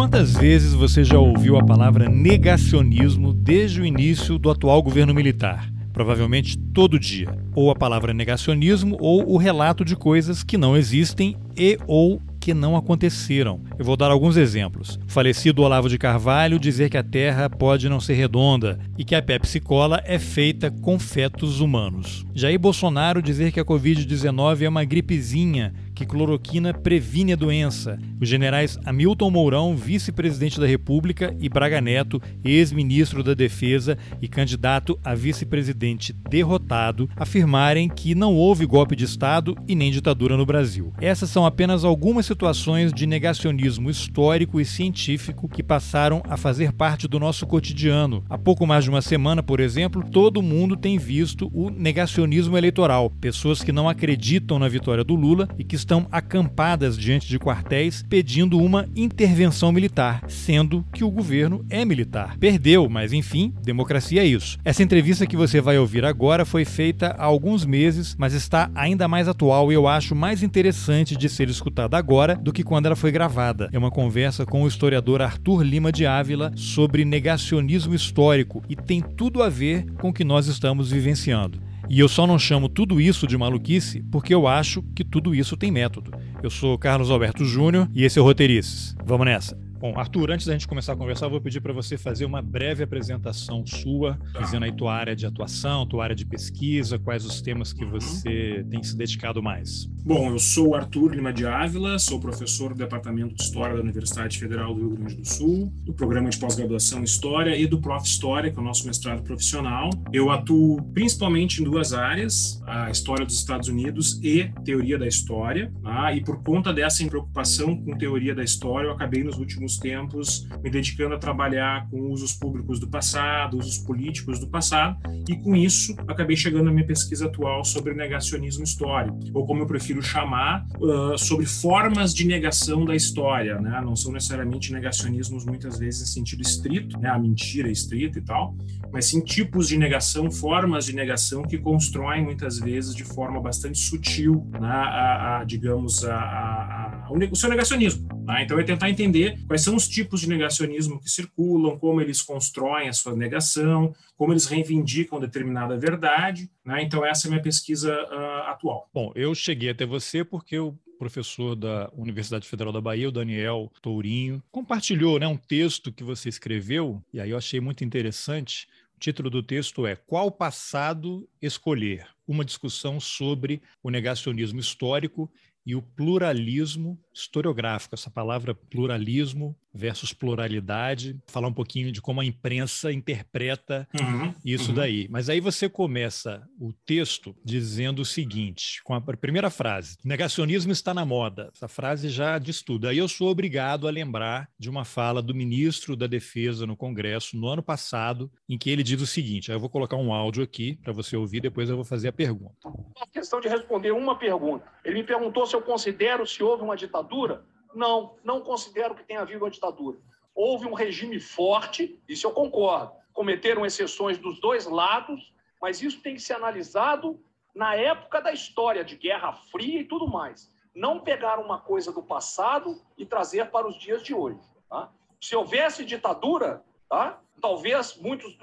Quantas vezes você já ouviu a palavra negacionismo desde o início do atual governo militar? Provavelmente todo dia. Ou a palavra negacionismo ou o relato de coisas que não existem e ou que não aconteceram. Eu vou dar alguns exemplos. O falecido Olavo de Carvalho dizer que a Terra pode não ser redonda e que a Pepsi Cola é feita com fetos humanos. Jair Bolsonaro dizer que a Covid-19 é uma gripezinha que cloroquina previne a doença. Os generais Hamilton Mourão, vice-presidente da República, e Braga Neto, ex-ministro da Defesa e candidato a vice-presidente derrotado, afirmarem que não houve golpe de Estado e nem ditadura no Brasil. Essas são apenas algumas situações de negacionismo histórico e científico que passaram a fazer parte do nosso cotidiano. Há pouco mais de uma semana, por exemplo, todo mundo tem visto o negacionismo eleitoral. Pessoas que não acreditam na vitória do Lula e que estão acampadas diante de quartéis pedindo uma intervenção militar, sendo que o governo é militar. Perdeu, mas enfim, democracia é isso. Essa entrevista que você vai ouvir agora foi feita há alguns meses, mas está ainda mais atual e eu acho mais interessante de ser escutada agora do que quando ela foi gravada. É uma conversa com o historiador Arthur Lima de Ávila sobre negacionismo histórico e tem tudo a ver com o que nós estamos vivenciando. E eu só não chamo tudo isso de maluquice porque eu acho que tudo isso tem método. Eu sou Carlos Alberto Júnior e esse é o Roteirices. Vamos nessa. Bom, Arthur, antes da gente começar a conversar, eu vou pedir para você fazer uma breve apresentação sua, dizendo aí tua área de atuação, tua área de pesquisa, quais os temas que você tem se dedicado mais. Bom, eu sou Arthur Lima de Ávila, sou professor do Departamento de História da Universidade Federal do Rio Grande do Sul, do Programa de Pós-Graduação em História e do Prof. História, que é o nosso mestrado profissional. Eu atuo principalmente em duas áreas, a História dos Estados Unidos e Teoria da História, tá? e por conta dessa preocupação com Teoria da História, eu acabei nos últimos últimos tempos me dedicando a trabalhar com usos públicos do passado, usos políticos do passado, e com isso acabei chegando à minha pesquisa atual sobre negacionismo histórico, ou como eu prefiro chamar, uh, sobre formas de negação da história, né? Não são necessariamente negacionismos muitas vezes em sentido estrito, né? A mentira estrita e tal, mas sim tipos de negação, formas de negação que constroem muitas vezes de forma bastante sutil, né? a, a, digamos, a, a, o seu negacionismo. Né? Então é tentar entender quais quais são os tipos de negacionismo que circulam, como eles constroem a sua negação, como eles reivindicam determinada verdade. Né? Então, essa é a minha pesquisa uh, atual. Bom, eu cheguei até você porque o professor da Universidade Federal da Bahia, o Daniel Tourinho, compartilhou né, um texto que você escreveu, e aí eu achei muito interessante. O título do texto é Qual passado escolher? Uma discussão sobre o negacionismo histórico e o pluralismo historiográfico, essa palavra pluralismo versus pluralidade, falar um pouquinho de como a imprensa interpreta uhum, isso uhum. daí. Mas aí você começa o texto dizendo o seguinte, com a primeira frase: negacionismo está na moda. Essa frase já diz tudo. Aí eu sou obrigado a lembrar de uma fala do ministro da Defesa no Congresso no ano passado, em que ele diz o seguinte: eu vou colocar um áudio aqui para você ouvir, depois eu vou fazer a pergunta. A questão de responder uma pergunta. Ele me perguntou se eu considero se houve uma ditadura. Não, não considero que tenha havido uma ditadura. Houve um regime forte, isso eu concordo. Cometeram exceções dos dois lados, mas isso tem que ser analisado na época da história, de Guerra Fria e tudo mais. Não pegar uma coisa do passado e trazer para os dias de hoje. Tá? Se houvesse ditadura, tá? talvez muitos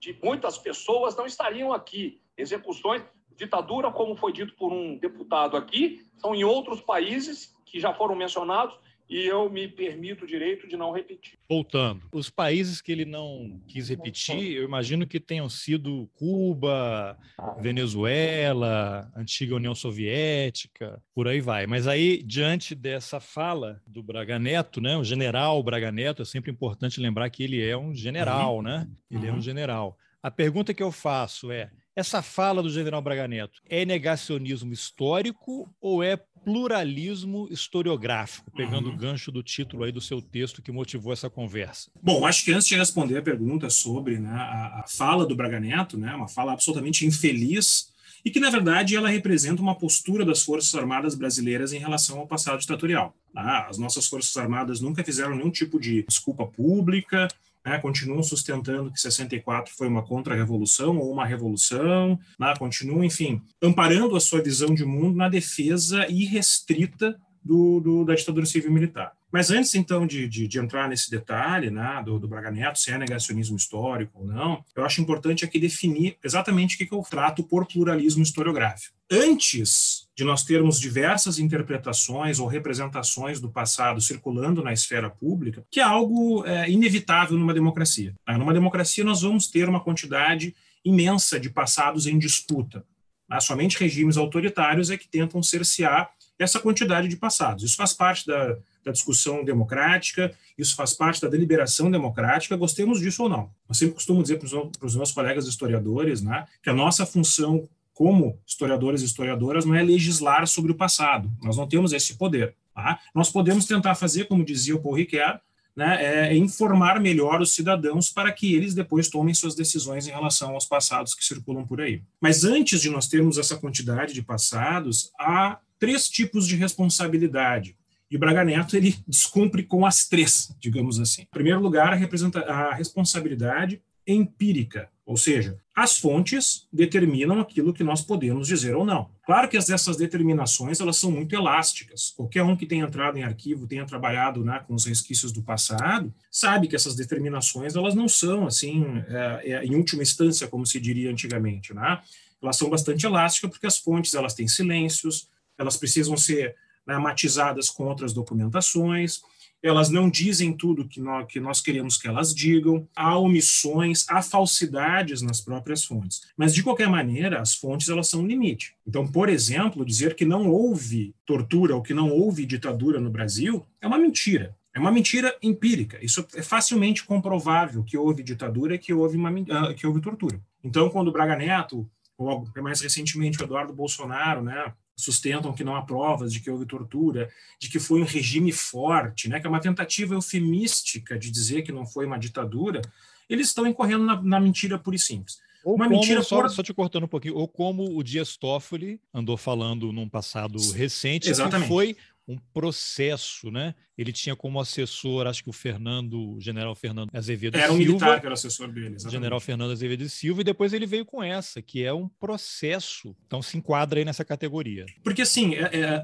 de muitas pessoas não estariam aqui. Execuções, ditadura, como foi dito por um deputado aqui, são em outros países que já foram mencionados e eu me permito o direito de não repetir. Voltando, os países que ele não quis repetir, eu imagino que tenham sido Cuba, Venezuela, antiga União Soviética, por aí vai. Mas aí, diante dessa fala do Braga Neto, né, o general Braga Neto, é sempre importante lembrar que ele é um general, uhum. né? Ele uhum. é um uhum. general. A pergunta que eu faço é: essa fala do general Braga Neto é negacionismo histórico ou é pluralismo historiográfico, pegando uhum. o gancho do título aí do seu texto que motivou essa conversa? Bom, acho que antes de responder a pergunta sobre né, a, a fala do Braga Neto, né, uma fala absolutamente infeliz, e que, na verdade, ela representa uma postura das Forças Armadas brasileiras em relação ao passado ditatorial. Tá? As nossas Forças Armadas nunca fizeram nenhum tipo de desculpa pública, né, continuam sustentando que 64 foi uma contra-revolução ou uma revolução, né, continuam, enfim, amparando a sua visão de mundo na defesa irrestrita do, do, da ditadura civil-militar. Mas antes, então, de, de, de, entrar nesse detalhe né, do, do Braga Neto, se é negacionismo histórico ou não, eu acho importante aqui definir exatamente o que, que eu trato por pluralismo historiográfico. Antes de nós termos diversas interpretações ou representações do passado circulando na esfera pública, que é algo é, inevitável numa democracia. Tá? Numa democracia, nós vamos ter uma quantidade imensa de passados em disputa. Tá? Somente regimes autoritários é que tentam cercear essa quantidade de passados. Isso faz parte da, da discussão democrática, isso faz parte da deliberação democrática, gostemos disso ou não. Eu sempre costumo dizer para os meus colegas historiadores né, que a nossa função como historiadores e historiadoras não é legislar sobre o passado, nós não temos esse poder. Tá? Nós podemos tentar fazer, como dizia o Paul Ricoeur, né, é, é informar melhor os cidadãos para que eles depois tomem suas decisões em relação aos passados que circulam por aí. Mas antes de nós termos essa quantidade de passados, há três tipos de responsabilidade. E Braga Neto ele descumpre com as três, digamos assim. Em primeiro lugar, a, a responsabilidade empírica, ou seja, as fontes determinam aquilo que nós podemos dizer ou não. Claro que essas determinações elas são muito elásticas. Qualquer um que tenha entrado em arquivo, tenha trabalhado né, com os resquícios do passado, sabe que essas determinações elas não são assim, é, é, em última instância, como se diria antigamente, né? Elas são bastante elásticas porque as fontes elas têm silêncios, elas precisam ser né, matizadas com outras documentações, elas não dizem tudo que nós, que nós queremos que elas digam, há omissões, há falsidades nas próprias fontes. Mas, de qualquer maneira, as fontes elas são um limite. Então, por exemplo, dizer que não houve tortura ou que não houve ditadura no Brasil é uma mentira. É uma mentira empírica. Isso é facilmente comprovável que houve ditadura e que houve, uma, ah, que houve tortura. Então, quando o Braga Neto, ou mais recentemente o Eduardo Bolsonaro, né, sustentam que não há provas de que houve tortura, de que foi um regime forte, né, que é uma tentativa eufemística de dizer que não foi uma ditadura, eles estão incorrendo na, na mentira pura e simples. Ou uma como, mentira só, por... só te cortando um pouquinho, ou como o Dias Toffoli andou falando num passado recente, Exatamente. que foi um processo, né? Ele tinha como assessor, acho que o Fernando, o general Fernando Azevedo era um Silva. militar que era assessor dele, exatamente. General Fernando Azevedo Silva, e depois ele veio com essa, que é um processo. Então se enquadra aí nessa categoria. Porque, assim, é, é, é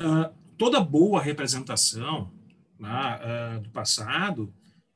toda boa representação né, é, do passado,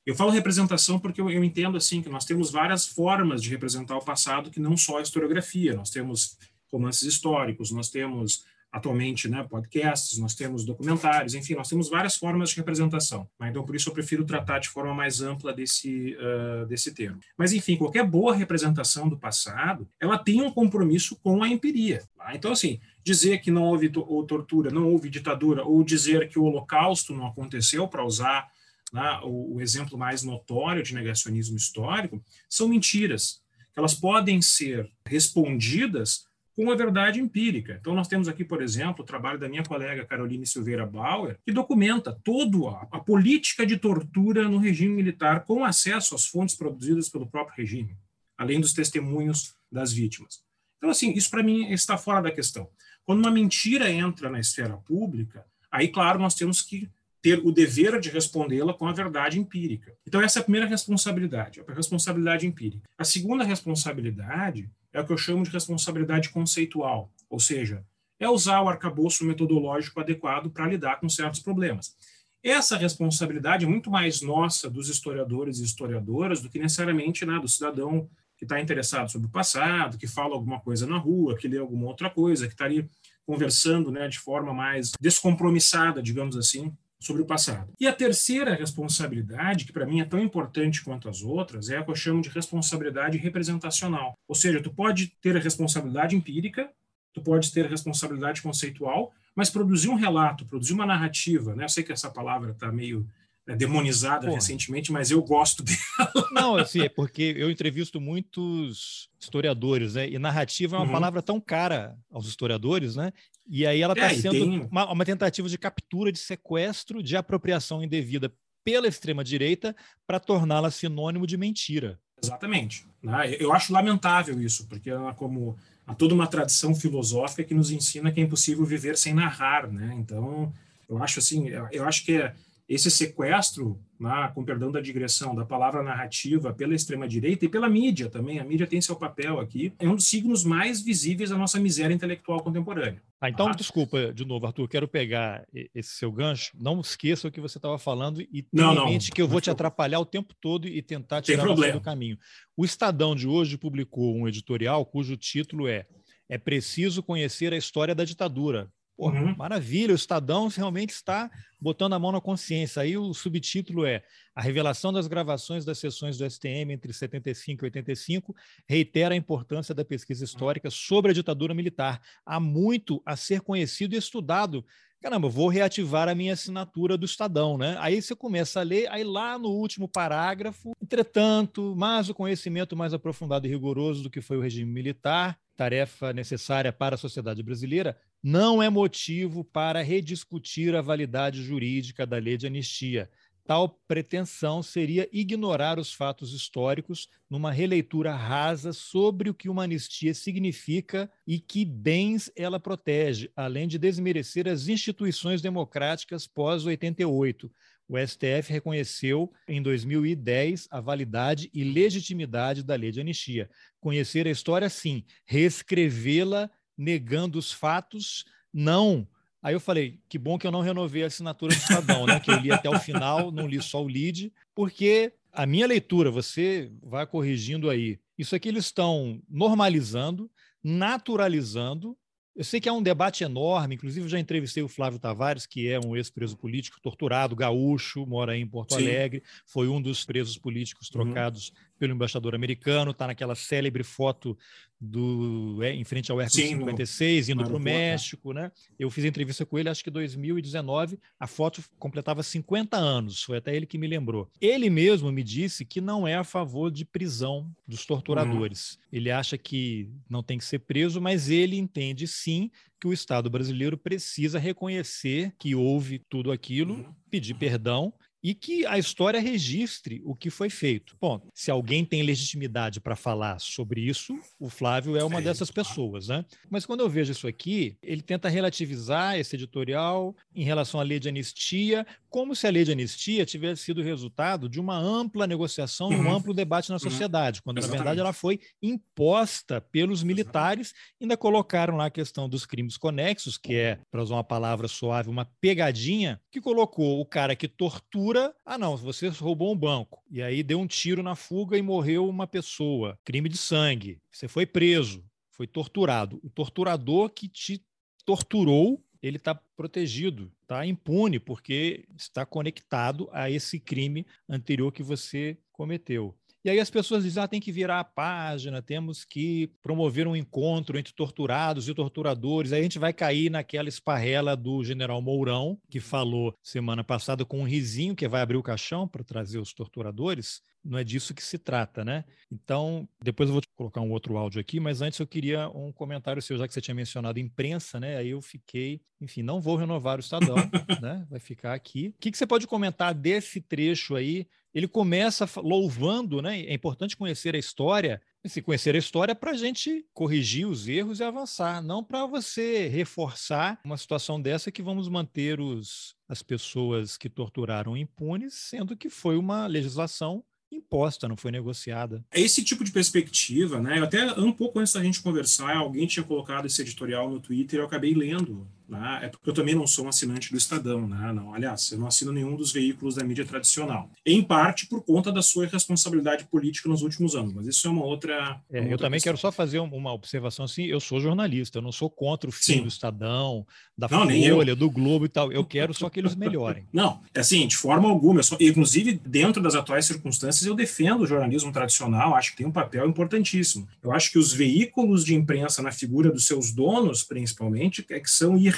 eu falo representação porque eu, eu entendo, assim, que nós temos várias formas de representar o passado que não só a historiografia. Nós temos romances históricos, nós temos atualmente né, podcasts, nós temos documentários, enfim, nós temos várias formas de representação. Né? Então, por isso eu prefiro tratar de forma mais ampla desse, uh, desse termo. Mas, enfim, qualquer boa representação do passado, ela tem um compromisso com a empiria. Tá? Então, assim, dizer que não houve to tortura, não houve ditadura, ou dizer que o holocausto não aconteceu, para usar né, o, o exemplo mais notório de negacionismo histórico, são mentiras. Elas podem ser respondidas com a verdade empírica. Então, nós temos aqui, por exemplo, o trabalho da minha colega Caroline Silveira Bauer, que documenta toda a, política de tortura no regime militar, com acesso às fontes produzidas pelo próprio regime, além dos testemunhos das vítimas. Então, assim, isso para mim está fora da questão. Quando uma mentira entra na esfera pública, aí, claro, nós temos que ter o dever de respondê-la com a verdade empírica. Então, essa é a primeira responsabilidade, a responsabilidade empírica. A segunda responsabilidade é o que eu chamo de responsabilidade conceitual, ou seja, é usar o arcabouço metodológico adequado para lidar com certos problemas. Essa responsabilidade é muito mais nossa dos historiadores e historiadoras do que necessariamente né, do cidadão que está interessado sobre o passado, que fala alguma coisa na rua, que lê alguma outra coisa, que está ali conversando né, de forma mais descompromissada, digamos assim, sobre o passado. E a terceira responsabilidade, que para mim é tão importante quanto as outras, é a que eu chamo de responsabilidade representacional. Ou seja, tu pode ter a responsabilidade empírica, tu pode ter a responsabilidade conceitual, mas produzir um relato, produzir uma narrativa, né? Eu sei que essa palavra está meio é, demonizada Porra. recentemente, mas eu gosto dela. Não, assim, é porque eu entrevisto muitos historiadores, né? E narrativa é uma uhum. palavra tão cara aos historiadores, né? E aí ela está é, sendo tem... uma, uma tentativa de captura, de sequestro, de apropriação indevida pela extrema-direita para torná-la sinônimo de mentira. Exatamente. Né? Eu acho lamentável isso, porque é como há toda uma tradição filosófica que nos ensina que é impossível viver sem narrar, né? Então, eu acho assim, eu acho que é, esse sequestro, né, com perdão da digressão, da palavra narrativa pela extrema-direita e pela mídia também, a mídia tem seu papel aqui, é um dos signos mais visíveis da nossa miséria intelectual contemporânea. Ah, então, ah. desculpa de novo, Arthur, quero pegar esse seu gancho. Não esqueça o que você estava falando e tenha em mente que eu vou te atrapalhar o tempo todo e tentar tirar você do caminho. O Estadão de hoje publicou um editorial cujo título é É preciso conhecer a história da ditadura, Pô, uhum. Maravilha, o Estadão realmente está botando a mão na consciência. Aí o subtítulo é A revelação das gravações das sessões do STM entre 75 e 85 reitera a importância da pesquisa histórica sobre a ditadura militar. Há muito a ser conhecido e estudado. Caramba, vou reativar a minha assinatura do Estadão, né? Aí você começa a ler, aí lá no último parágrafo, entretanto, mas o conhecimento mais aprofundado e rigoroso do que foi o regime militar, tarefa necessária para a sociedade brasileira, não é motivo para rediscutir a validade jurídica da lei de anistia. Tal pretensão seria ignorar os fatos históricos numa releitura rasa sobre o que uma anistia significa e que bens ela protege, além de desmerecer as instituições democráticas pós-88. O STF reconheceu em 2010 a validade e legitimidade da lei de anistia. Conhecer a história, sim, reescrevê-la negando os fatos, não. Aí eu falei, que bom que eu não renovei a assinatura do Estadão, né? Que eu li até o final, não li só o lead, porque a minha leitura, você vai corrigindo aí. Isso aqui eles estão normalizando, naturalizando eu sei que é um debate enorme, inclusive eu já entrevistei o Flávio Tavares, que é um ex-preso político torturado, gaúcho, mora aí em Porto Sim. Alegre, foi um dos presos políticos uhum. trocados uhum. Pelo embaixador americano, está naquela célebre foto do é, em frente ao Hércules 56, indo para o México, né? Eu fiz entrevista com ele, acho que em 2019, a foto completava 50 anos, foi até ele que me lembrou. Ele mesmo me disse que não é a favor de prisão dos torturadores. Uhum. Ele acha que não tem que ser preso, mas ele entende sim que o Estado brasileiro precisa reconhecer que houve tudo aquilo, uhum. pedir perdão e que a história registre o que foi feito. Bom, se alguém tem legitimidade para falar sobre isso, o Flávio é uma dessas pessoas, né? Mas quando eu vejo isso aqui, ele tenta relativizar esse editorial em relação à lei de anistia, como se a lei de anistia tivesse sido resultado de uma ampla negociação e um uhum. amplo debate na uhum. sociedade, quando Exatamente. na verdade ela foi imposta pelos militares, ainda colocaram lá a questão dos crimes conexos, que é, para usar uma palavra suave, uma pegadinha, que colocou o cara que tortura ah, não, você roubou um banco. E aí deu um tiro na fuga e morreu uma pessoa. Crime de sangue. Você foi preso, foi torturado. O torturador que te torturou, ele está protegido, está impune, porque está conectado a esse crime anterior que você cometeu. E aí as pessoas dizem, ah, tem que virar a página, temos que promover um encontro entre torturados e torturadores. Aí a gente vai cair naquela esparrela do general Mourão, que falou semana passada com um risinho que vai abrir o caixão para trazer os torturadores. Não é disso que se trata, né? Então, depois eu vou colocar um outro áudio aqui, mas antes eu queria um comentário seu, já que você tinha mencionado imprensa, né? Aí eu fiquei, enfim, não vou renovar o Estadão, né? Vai ficar aqui. O que, que você pode comentar desse trecho aí ele começa louvando, né? É importante conhecer a história. Se conhecer a história para a gente corrigir os erros e avançar, não para você reforçar uma situação dessa que vamos manter os, as pessoas que torturaram impunes, sendo que foi uma legislação imposta, não foi negociada. É esse tipo de perspectiva, né? Eu até um pouco antes da gente conversar, alguém tinha colocado esse editorial no Twitter, eu acabei lendo né? É porque eu também não sou um assinante do Estadão, né? não, aliás, eu não assino nenhum dos veículos da mídia tradicional. Em parte por conta da sua irresponsabilidade política nos últimos anos, mas isso é uma outra. É, uma eu outra também questão. quero só fazer uma observação assim: eu sou jornalista, eu não sou contra o fim Sim. do Estadão, da não, Folha, do Globo e tal. Eu quero só que eles melhorem. Não, é assim, de forma alguma. Só, inclusive, dentro das atuais circunstâncias, eu defendo o jornalismo tradicional, acho que tem um papel importantíssimo. Eu acho que os veículos de imprensa, na figura dos seus donos, principalmente, é que são irresponsáveis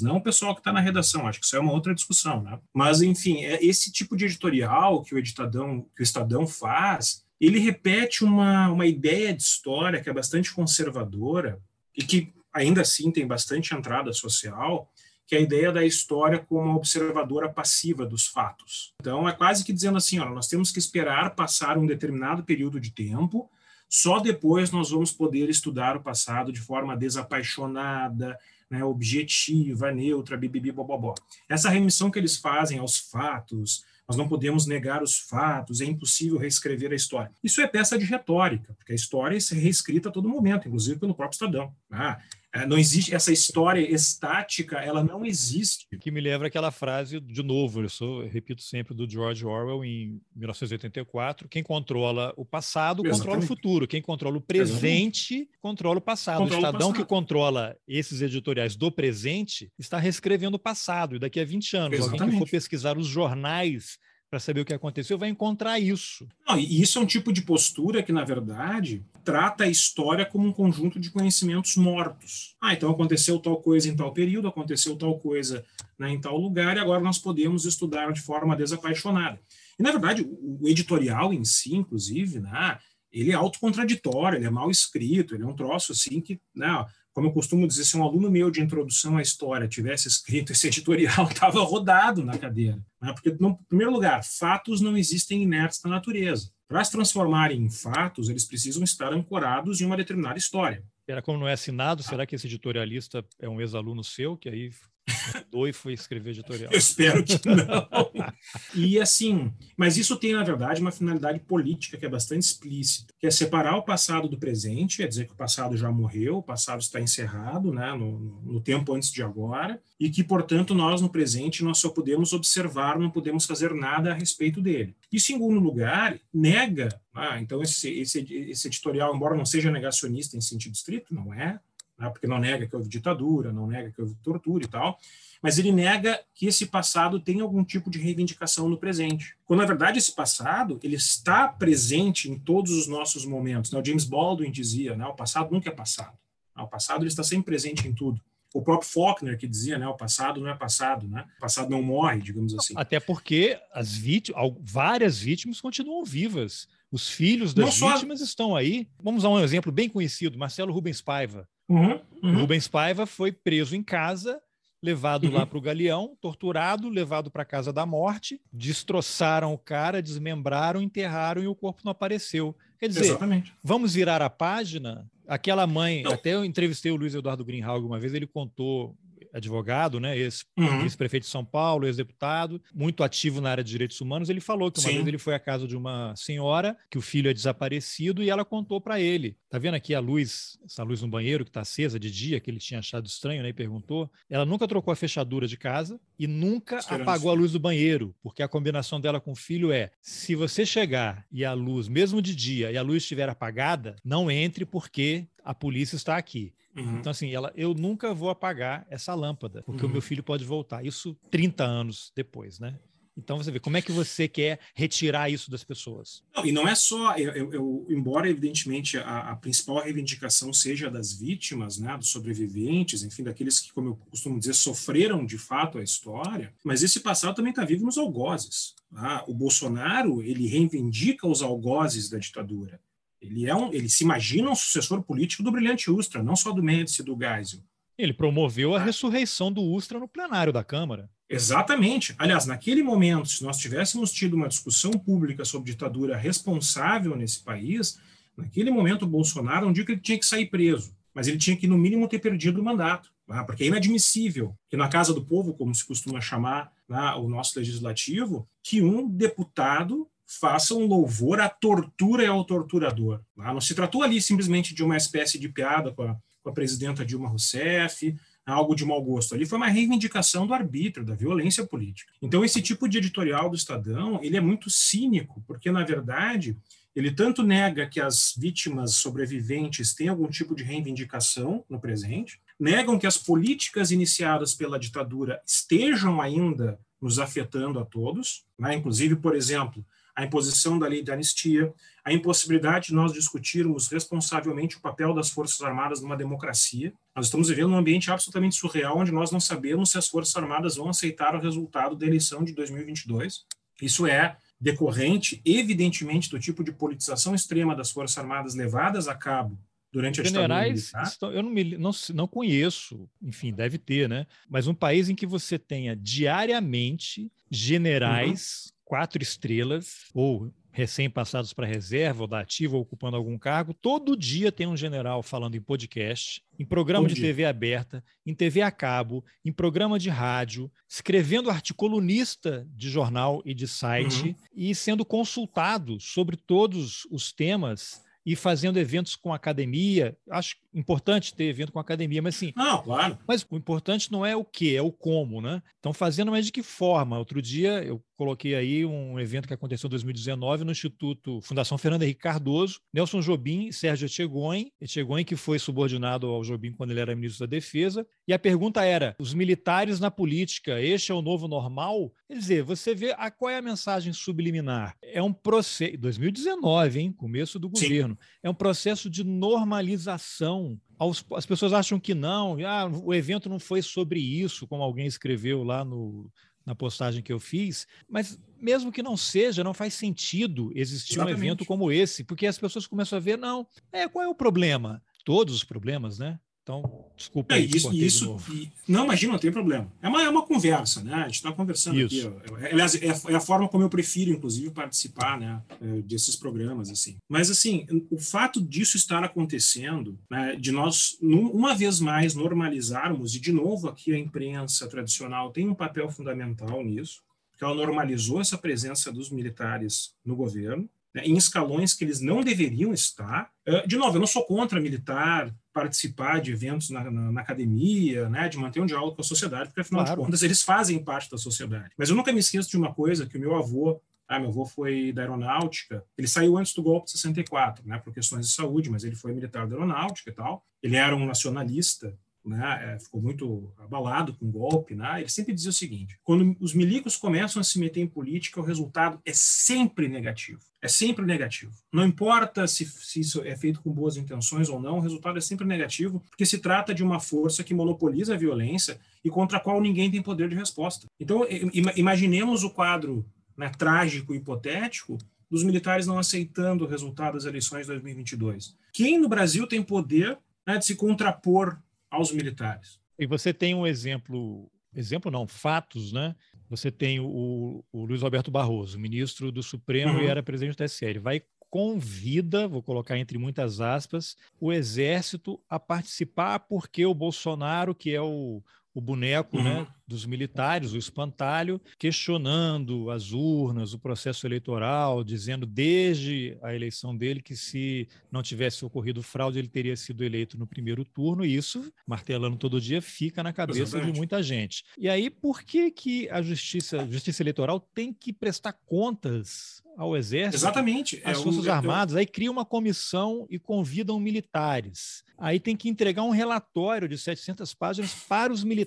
não o pessoal que está na redação, acho que isso é uma outra discussão, né? Mas, enfim, é esse tipo de editorial que o editadão, que o Estadão faz, ele repete uma, uma ideia de história que é bastante conservadora e que ainda assim tem bastante entrada social, que é a ideia da história como observadora passiva dos fatos. Então, é quase que dizendo assim, ó, nós temos que esperar passar um determinado período de tempo, só depois nós vamos poder estudar o passado de forma desapaixonada, né, objetiva, neutra, bibibi, bobobó. Essa remissão que eles fazem aos fatos, nós não podemos negar os fatos, é impossível reescrever a história. Isso é peça de retórica, porque a história é reescrita a todo momento, inclusive pelo próprio Estadão. Ah, é, não existe essa história estática, ela não existe. Que me lembra aquela frase, de novo, eu, sou, eu repito sempre, do George Orwell em 1984: quem controla o passado Exatamente. controla o futuro, quem controla o presente Exatamente. controla o passado. Controla o Estadão o passado. que controla esses editoriais do presente está reescrevendo o passado, e daqui a 20 anos, Exatamente. alguém que for pesquisar os jornais para saber o que aconteceu, vai encontrar isso. Não, e isso é um tipo de postura que, na verdade, trata a história como um conjunto de conhecimentos mortos. Ah, então aconteceu tal coisa em tal período, aconteceu tal coisa né, em tal lugar, e agora nós podemos estudar de forma desapaixonada. E, na verdade, o editorial em si, inclusive, né, ele é autocontraditório, ele é mal escrito, ele é um troço assim que, né, como eu costumo dizer, se um aluno meu de introdução à história tivesse escrito esse editorial, estava rodado na cadeira. Né? Porque, no primeiro lugar, fatos não existem inertes na natureza. Para se transformarem em fatos, eles precisam estar ancorados em uma determinada história. Era como não é assinado, será que esse editorialista é um ex-aluno seu, que aí mudou e foi escrever editorial. Eu espero que não. e assim, mas isso tem, na verdade, uma finalidade política que é bastante explícita, que é separar o passado do presente, é dizer que o passado já morreu, o passado está encerrado, né, no, no tempo antes de agora, e que, portanto, nós no presente nós só podemos observar, não podemos fazer nada a respeito dele. E, em segundo lugar, nega, ah, então esse, esse, esse editorial, embora não seja negacionista em sentido estrito, não é, né, porque não nega que houve ditadura, não nega que houve tortura e tal, mas ele nega que esse passado tem algum tipo de reivindicação no presente. Quando, na verdade, esse passado ele está presente em todos os nossos momentos. Né? O James Baldwin dizia, né, o passado nunca é passado. O passado ele está sempre presente em tudo. O próprio Faulkner que dizia, né, o passado não é passado, né? O passado não morre, digamos assim. Até porque as vítimas, várias vítimas continuam vivas. Os filhos das só... vítimas estão aí. Vamos dar um exemplo bem conhecido, Marcelo Rubens Paiva. Uhum, uhum. Rubens Paiva foi preso em casa, levado uhum. lá para o galeão, torturado, levado para a casa da morte, destroçaram o cara, desmembraram, enterraram e o corpo não apareceu. Quer dizer, Exatamente. vamos virar a página? Aquela mãe, não. até eu entrevistei o Luiz Eduardo Greenhalgh uma vez, ele contou advogado, né, uhum. ex-prefeito uhum. de São Paulo, ex-deputado, muito ativo na área de direitos humanos, ele falou que uma Sim. vez ele foi à casa de uma senhora que o filho é desaparecido e ela contou para ele. Tá vendo aqui a luz, essa luz no banheiro que está acesa de dia, que ele tinha achado estranho, né, e perguntou. Ela nunca trocou a fechadura de casa e nunca Esperando apagou a luz do banheiro, porque a combinação dela com o filho é: se você chegar e a luz, mesmo de dia, e a luz estiver apagada, não entre porque a polícia está aqui. Uhum. Então, assim, ela, eu nunca vou apagar essa lâmpada, porque uhum. o meu filho pode voltar. Isso 30 anos depois, né? Então você vê como é que você quer retirar isso das pessoas. Não, e não é só, eu, eu, embora evidentemente a, a, principal reivindicação seja das vítimas, né, dos sobreviventes, enfim, daqueles que, como eu costumo dizer, sofreram de fato a história, mas esse passado também está vivo nos algozes. Tá? O Bolsonaro ele reivindica os algozes da ditadura. Ele, é um, ele se imagina um sucessor político do brilhante Ustra, não só do Médici e do Geisel. Ele promoveu a ressurreição do Ustra no plenário da Câmara. Exatamente. Aliás, naquele momento, se nós tivéssemos tido uma discussão pública sobre ditadura responsável nesse país, naquele momento o Bolsonaro não digo que ele tinha que sair preso, mas ele tinha que, no mínimo, ter perdido o mandato. Tá? Porque é inadmissível que na Casa do Povo, como se costuma chamar né, o nosso legislativo, que um deputado faça um louvor à tortura e ao torturador. Tá? Não se tratou ali simplesmente de uma espécie de piada com a, com a presidenta Dilma Rousseff, algo de mau gosto. Ali foi uma reivindicação do arbítrio, da violência política. Então, esse tipo de editorial do Estadão, ele é muito cínico, porque, na verdade, ele tanto nega que as vítimas sobreviventes têm algum tipo de reivindicação no presente, negam que as políticas iniciadas pela ditadura estejam ainda nos afetando a todos, né? inclusive, por exemplo, a imposição da lei de anistia, a impossibilidade de nós discutirmos responsavelmente o papel das Forças Armadas numa democracia. Nós estamos vivendo um ambiente absolutamente surreal, onde nós não sabemos se as Forças Armadas vão aceitar o resultado da eleição de 2022. Isso é decorrente, evidentemente, do tipo de politização extrema das Forças Armadas levadas a cabo durante a Generais, estão, eu não, me, não, não conheço, enfim, deve ter, né? Mas um país em que você tenha diariamente generais uhum quatro estrelas, ou recém-passados para reserva ou da ativa ou ocupando algum cargo, todo dia tem um general falando em podcast, em programa Bom de dia. TV aberta, em TV a cabo, em programa de rádio, escrevendo articulista de jornal e de site uhum. e sendo consultado sobre todos os temas e fazendo eventos com academia. Acho importante ter evento com academia, mas sim. Não, claro. Mas o importante não é o que, é o como, né? Então, fazendo, mas de que forma? Outro dia eu coloquei aí um evento que aconteceu em 2019 no Instituto Fundação Fernando Henrique Cardoso, Nelson Jobim e Sérgio Etchegoin, Etchegoin que foi subordinado ao Jobim quando ele era ministro da Defesa, e a pergunta era, os militares na política, este é o novo normal? Quer dizer, você vê a, qual é a mensagem subliminar? É um processo, 2019, hein, começo do governo, Sim. é um processo de normalização as pessoas acham que não, ah, o evento não foi sobre isso, como alguém escreveu lá no, na postagem que eu fiz, mas mesmo que não seja, não faz sentido existir Exatamente. um evento como esse, porque as pessoas começam a ver, não, é, qual é o problema? Todos os problemas, né? Então, desculpa. É, isso, isso e, não, imagina, não tem problema. É uma, é uma conversa, né? A gente está conversando isso. aqui. Aliás, é, é, a forma como eu prefiro, inclusive, participar né, é, desses programas. assim. Mas, assim, o fato disso estar acontecendo, né, de nós, uma vez mais, normalizarmos, e de novo aqui a imprensa tradicional tem um papel fundamental nisso, porque ela normalizou essa presença dos militares no governo, né, em escalões que eles não deveriam estar. É, de novo, eu não sou contra militar participar de eventos na, na, na, academia, né, de manter um diálogo com a sociedade, porque afinal claro. de contas eles fazem parte da sociedade. Mas eu nunca me esqueço de uma coisa que o meu avô, ah, meu avô foi da aeronáutica, ele saiu antes do golpe de 64, né, por questões de saúde, mas ele foi militar da aeronáutica e tal. Ele era um nacionalista né, é, ficou muito abalado com o golpe, né, ele sempre dizia o seguinte: quando os milicos começam a se meter em política, o resultado é sempre negativo. É sempre negativo. Não importa se, se isso é feito com boas intenções ou não, o resultado é sempre negativo, porque se trata de uma força que monopoliza a violência e contra a qual ninguém tem poder de resposta. Então, imaginemos o quadro né, trágico, hipotético, dos militares não aceitando o resultado das eleições de 2022. Quem no Brasil tem poder né, de se contrapor aos militares. E você tem um exemplo, exemplo não, fatos, né? Você tem o, o Luiz Alberto Barroso, ministro do Supremo uhum. e era presidente do TSE. Ele vai convida, vou colocar entre muitas aspas, o exército a participar porque o Bolsonaro, que é o, o boneco né, uhum. né, dos militares, o espantalho, questionando as urnas, o processo eleitoral, dizendo desde a eleição dele que se não tivesse ocorrido fraude, ele teria sido eleito no primeiro turno, e isso, martelando todo dia, fica na cabeça Exatamente. de muita gente. E aí, por que, que a justiça, a justiça eleitoral tem que prestar contas ao exército, Exatamente. às é Forças é Armadas, aí cria uma comissão e convidam militares. Aí tem que entregar um relatório de 700 páginas para os militares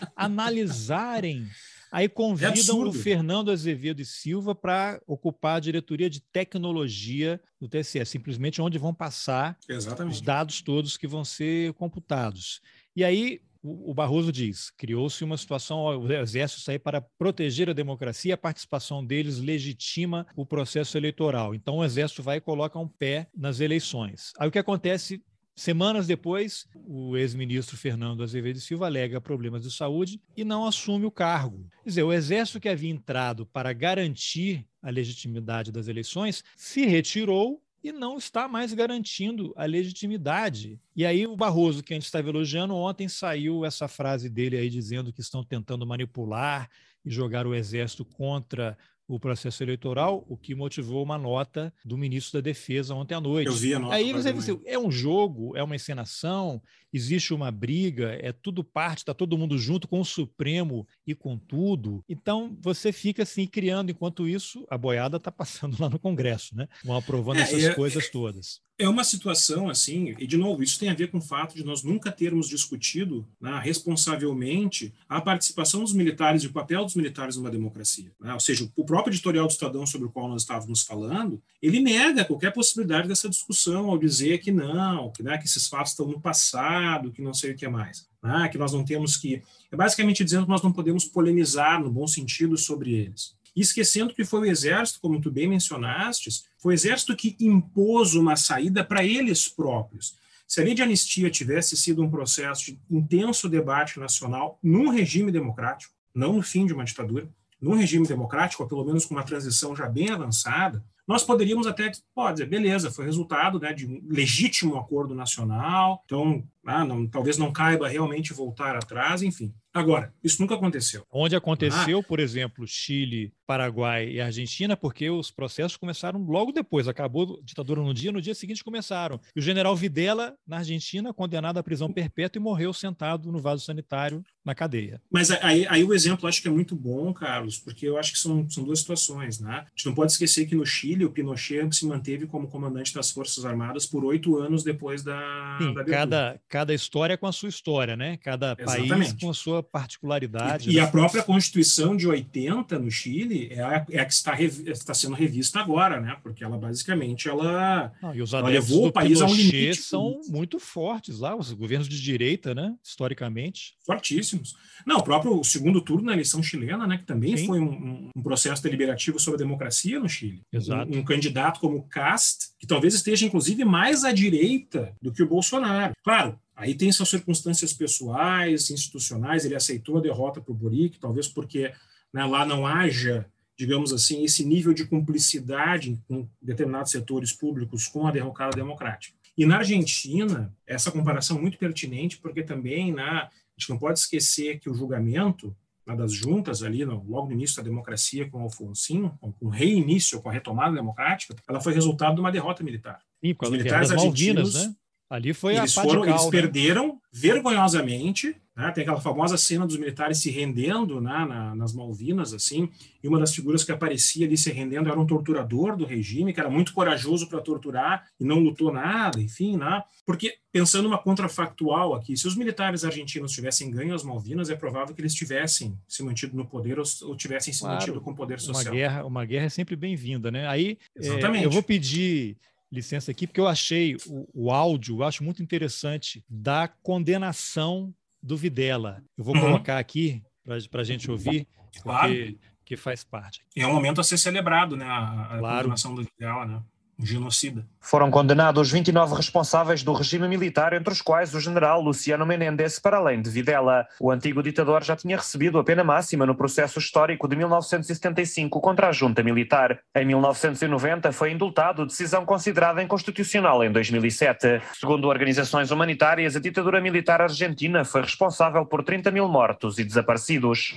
analisarem. Aí convidam é o Fernando Azevedo e Silva para ocupar a diretoria de tecnologia do TSE, simplesmente onde vão passar Exatamente. os dados todos que vão ser computados. E aí o Barroso diz: criou-se uma situação, o exército sair para proteger a democracia, a participação deles legitima o processo eleitoral. Então o exército vai e coloca um pé nas eleições. Aí o que acontece? Semanas depois, o ex-ministro Fernando Azevedo Silva alega problemas de saúde e não assume o cargo. Quer dizer, o exército que havia entrado para garantir a legitimidade das eleições se retirou e não está mais garantindo a legitimidade. E aí o Barroso, que a gente estava elogiando, ontem saiu essa frase dele aí dizendo que estão tentando manipular e jogar o exército contra o processo eleitoral, o que motivou uma nota do ministro da Defesa ontem à noite. Eu vi a nota. Aí você assim, é um jogo, é uma encenação, existe uma briga, é tudo parte, está todo mundo junto com o Supremo e com tudo. Então você fica assim criando, enquanto isso a boiada está passando lá no Congresso, né? Vão aprovando é, essas é, coisas todas. É uma situação assim, e de novo, isso tem a ver com o fato de nós nunca termos discutido né, responsavelmente a participação dos militares e o papel dos militares numa democracia. Né? Ou seja, o próprio editorial do Estadão sobre o qual nós estávamos falando, ele nega qualquer possibilidade dessa discussão ao dizer que não, que, né, que esses fatos estão no passado, que não sei o que mais. Né, que nós não temos que. É basicamente dizendo que nós não podemos polemizar no bom sentido sobre eles. E esquecendo que foi o exército, como tu bem mencionastes, foi o exército que impôs uma saída para eles próprios. Se a lei de anistia tivesse sido um processo de intenso debate nacional num regime democrático, não no fim de uma ditadura, num regime democrático, ou pelo menos com uma transição já bem avançada, nós poderíamos até pode dizer, beleza, foi resultado né, de um legítimo acordo nacional, então ah, não, talvez não caiba realmente voltar atrás, enfim. Agora, isso nunca aconteceu. Onde aconteceu, ah. por exemplo, Chile, Paraguai e Argentina, porque os processos começaram logo depois. Acabou a ditadura no dia, no dia seguinte começaram. E o general Videla, na Argentina, condenado à prisão perpétua e morreu sentado no vaso sanitário na cadeia. Mas aí, aí o exemplo acho que é muito bom, Carlos, porque eu acho que são, são duas situações. Né? A gente não pode esquecer que no Chile o Pinochet se manteve como comandante das Forças Armadas por oito anos depois da, Sim, da cada, cada história com a sua história, né? Cada Exatamente. país com a sua particularidade. E, né? e, a própria Constituição de 80 no Chile é a, é a que está, está sendo revista agora, né? Porque ela basicamente ela, Não, e os ela levou o país Pinochet a um limite. são muito fortes lá, os governos de direita, né? Historicamente. Fortíssimos. Não, o próprio segundo turno na eleição chilena, né? Que também Sim. foi um, um, processo deliberativo sobre a democracia no Chile. Exato. Um, candidato como Cast, que talvez esteja inclusive mais à direita do que o Bolsonaro. Claro, Aí tem suas circunstâncias pessoais, institucionais. Ele aceitou a derrota para o Boric, talvez porque né, lá não haja, digamos assim, esse nível de cumplicidade com determinados setores públicos com a derrocada democrática. E na Argentina, essa comparação é muito pertinente, porque também na, né, a gente não pode esquecer que o julgamento das juntas ali, no, logo no início da democracia com Alfonsin, com o reinício, com a retomada democrática, ela foi resultado de uma derrota militar. Sim, Os militares argentinos, Malvinas, né? Ali foi eles a foram, Eles né? perderam vergonhosamente. Né? Tem aquela famosa cena dos militares se rendendo né? Na, nas Malvinas, assim. E uma das figuras que aparecia ali se rendendo era um torturador do regime, que era muito corajoso para torturar e não lutou nada, enfim, né? Porque pensando uma contrafactual aqui, se os militares argentinos tivessem ganho as Malvinas, é provável que eles tivessem se mantido no poder ou, ou tivessem se claro, mantido com poder social. Uma guerra, uma guerra é sempre bem-vinda, né? Aí, é, eu vou pedir licença aqui, porque eu achei o, o áudio, eu acho muito interessante, da condenação do Videla. Eu vou uhum. colocar aqui para a gente ouvir, porque claro. que faz parte. É um momento a ser celebrado, né? A, a claro. do Videla, né? Genocida. Foram condenados 29 responsáveis do regime militar, entre os quais o general Luciano Menendez, para além de Videla. O antigo ditador já tinha recebido a pena máxima no processo histórico de 1975 contra a junta militar. Em 1990 foi indultado, decisão considerada inconstitucional em 2007. Segundo organizações humanitárias, a ditadura militar argentina foi responsável por 30 mil mortos e desaparecidos.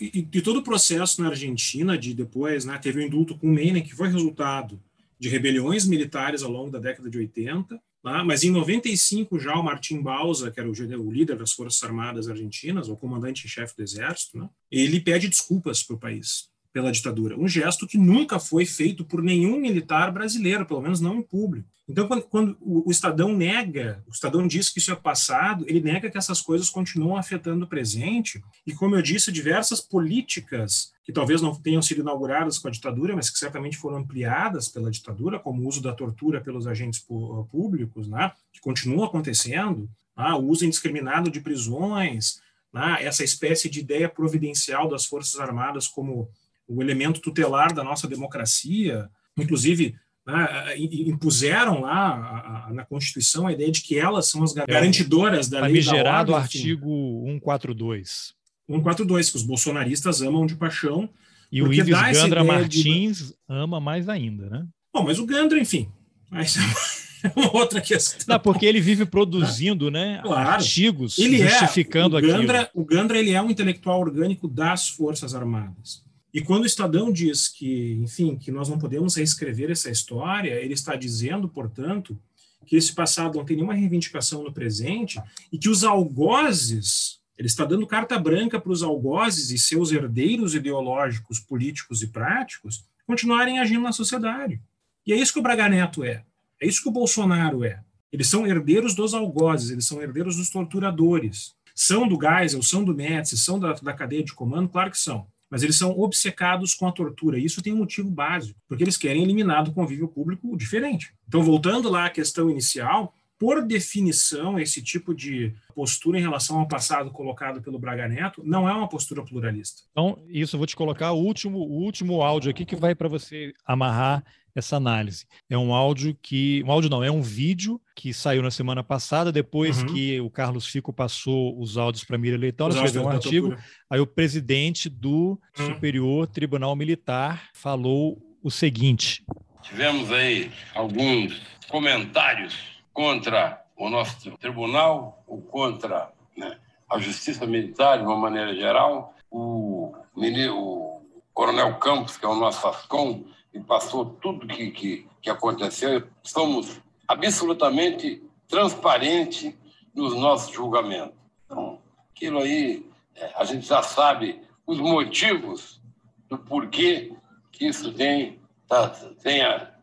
E, e todo o processo na Argentina de depois, né, teve o um indulto com Menem, que foi resultado de rebeliões militares ao longo da década de 80, tá? mas em 95 já o Martim Bausa, que era o, o líder das Forças Armadas Argentinas, o comandante-chefe do Exército, né? ele pede desculpas para o país pela ditadura, um gesto que nunca foi feito por nenhum militar brasileiro, pelo menos não em público. Então, quando, quando o, Estadão nega, o Estadão diz que isso é passado, ele nega que essas coisas continuam afetando o presente, e como eu disse, diversas políticas que talvez não tenham sido inauguradas com a ditadura, mas que certamente foram ampliadas pela ditadura, como o uso da tortura pelos agentes públicos, né, que continuam acontecendo, né, o uso indiscriminado de prisões, né, essa espécie de ideia providencial das Forças Armadas como o elemento tutelar da nossa democracia, inclusive né, impuseram lá na Constituição a ideia de que elas são as garantidoras da lei da ordem. artigo 142. 142, que os bolsonaristas amam de paixão. E o Ives Gandra Martins de... ama mais ainda, né? Bom, mas o Gandra, enfim, mas é uma outra questão. Não, porque ele vive produzindo né, claro. artigos ele é, justificando é, o Gandra, aquilo. O Gandra ele é um intelectual orgânico das Forças Armadas. E quando o Estadão diz que, enfim, que nós não podemos reescrever essa história, ele está dizendo, portanto, que esse passado não tem nenhuma reivindicação no presente e que os algozes, ele está dando carta branca para os algozes e seus herdeiros ideológicos, políticos e práticos continuarem agindo na sociedade. E é isso que o Braga Neto é. É isso que o Bolsonaro é. Eles são herdeiros dos algozes, eles são herdeiros dos torturadores. São do Geisel, são do Médici, são da, da cadeia de comando? Claro que são mas eles são obcecados com a tortura. Isso tem um motivo básico, porque eles querem eliminar do convívio público diferente. Então, voltando lá à questão inicial, por definição, esse tipo de postura em relação ao passado colocado pelo Braga Neto não é uma postura pluralista. Então, isso vou te colocar o último, o último áudio aqui que vai para você amarrar essa análise. É um áudio que. Um áudio não, é um vídeo que saiu na semana passada, depois uhum. que o Carlos Fico passou os áudios para a Mira Leitão, ela escreveu um artigo. Aí o presidente do uhum. Superior Tribunal Militar falou o seguinte. tivemos aí alguns comentários contra o nosso tribunal ou contra né, a justiça militar de uma maneira geral. O, o Coronel Campos, que é o nosso ASCOM, e passou tudo que, que, que aconteceu. Somos absolutamente transparentes nos nossos julgamentos. Então, aquilo aí, é, a gente já sabe os motivos do porquê que isso tem, tá, tenha,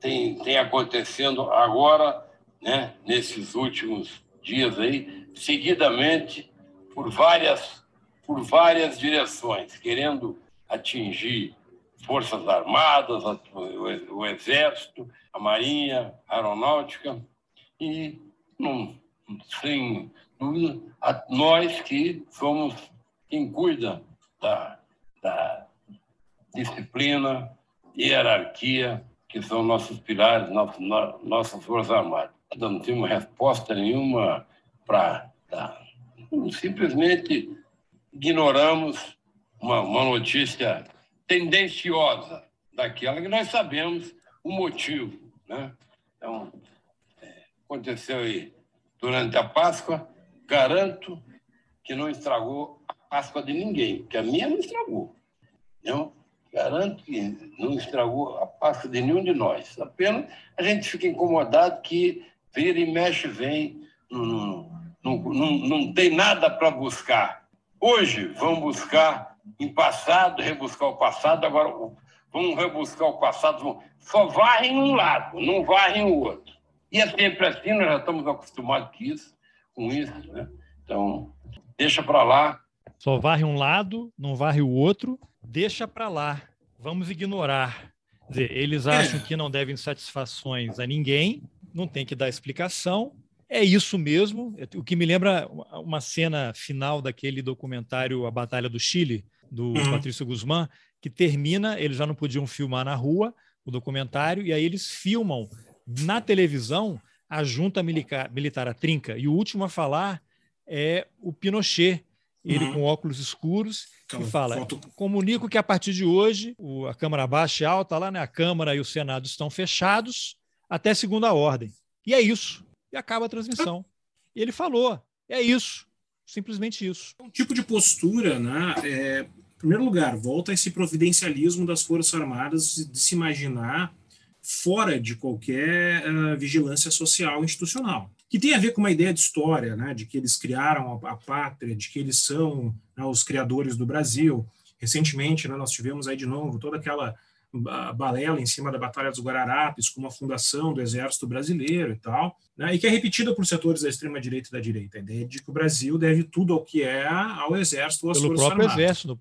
tem, tem acontecendo agora, né, nesses últimos dias aí, seguidamente por várias, por várias direções, querendo atingir Forças Armadas, o Exército, a Marinha, a Aeronáutica, e, não, sem dúvida, nós que somos quem cuida da, da disciplina, hierarquia, que são nossos pilares, nossas, nossas Forças Armadas. Não temos resposta nenhuma para dar. Simplesmente ignoramos uma, uma notícia tendenciosa daquela que nós sabemos o motivo. Né? Então, é, aconteceu aí durante a Páscoa, garanto que não estragou a Páscoa de ninguém, que a minha não estragou. Não? Garanto que não estragou a Páscoa de nenhum de nós. Apenas a gente fica incomodado que vira e mexe, vem, não, não, não, não tem nada para buscar. Hoje vão buscar em passado, rebuscar o passado, agora vamos rebuscar o passado, só varrem um lado, não varrem o outro. E é sempre assim, nós já estamos acostumados com isso, com isso, né? Então, deixa para lá. Só varre um lado, não varre o outro, deixa para lá. Vamos ignorar. Quer dizer, eles acham que não devem satisfações a ninguém, não tem que dar explicação. É isso mesmo. O que me lembra uma cena final daquele documentário A Batalha do Chile, do uhum. Patrício Guzmán, que termina, eles já não podiam filmar na rua o documentário, e aí eles filmam na televisão a junta militar, militar a trinca. E o último a falar é o Pinochet, ele uhum. com óculos escuros, então, que fala: foto... comunico que a partir de hoje o, a Câmara Baixa e Alta, lá, né, a Câmara e o Senado estão fechados até segunda ordem. E é isso. E acaba a transmissão. E ele falou: é isso. Simplesmente isso. Um tipo de postura, né? É, em primeiro lugar, volta esse providencialismo das Forças Armadas de se imaginar fora de qualquer uh, vigilância social institucional, que tem a ver com uma ideia de história, né, de que eles criaram a, a pátria, de que eles são né, os criadores do Brasil. Recentemente, né, nós tivemos aí de novo toda aquela balela em cima da Batalha dos Guararapes, com uma fundação do Exército Brasileiro e tal, né, e que é repetida por setores da extrema-direita e da direita, a ideia de que o Brasil deve tudo ao que é ao Exército ou às Pelo próprio Armadas. Exército,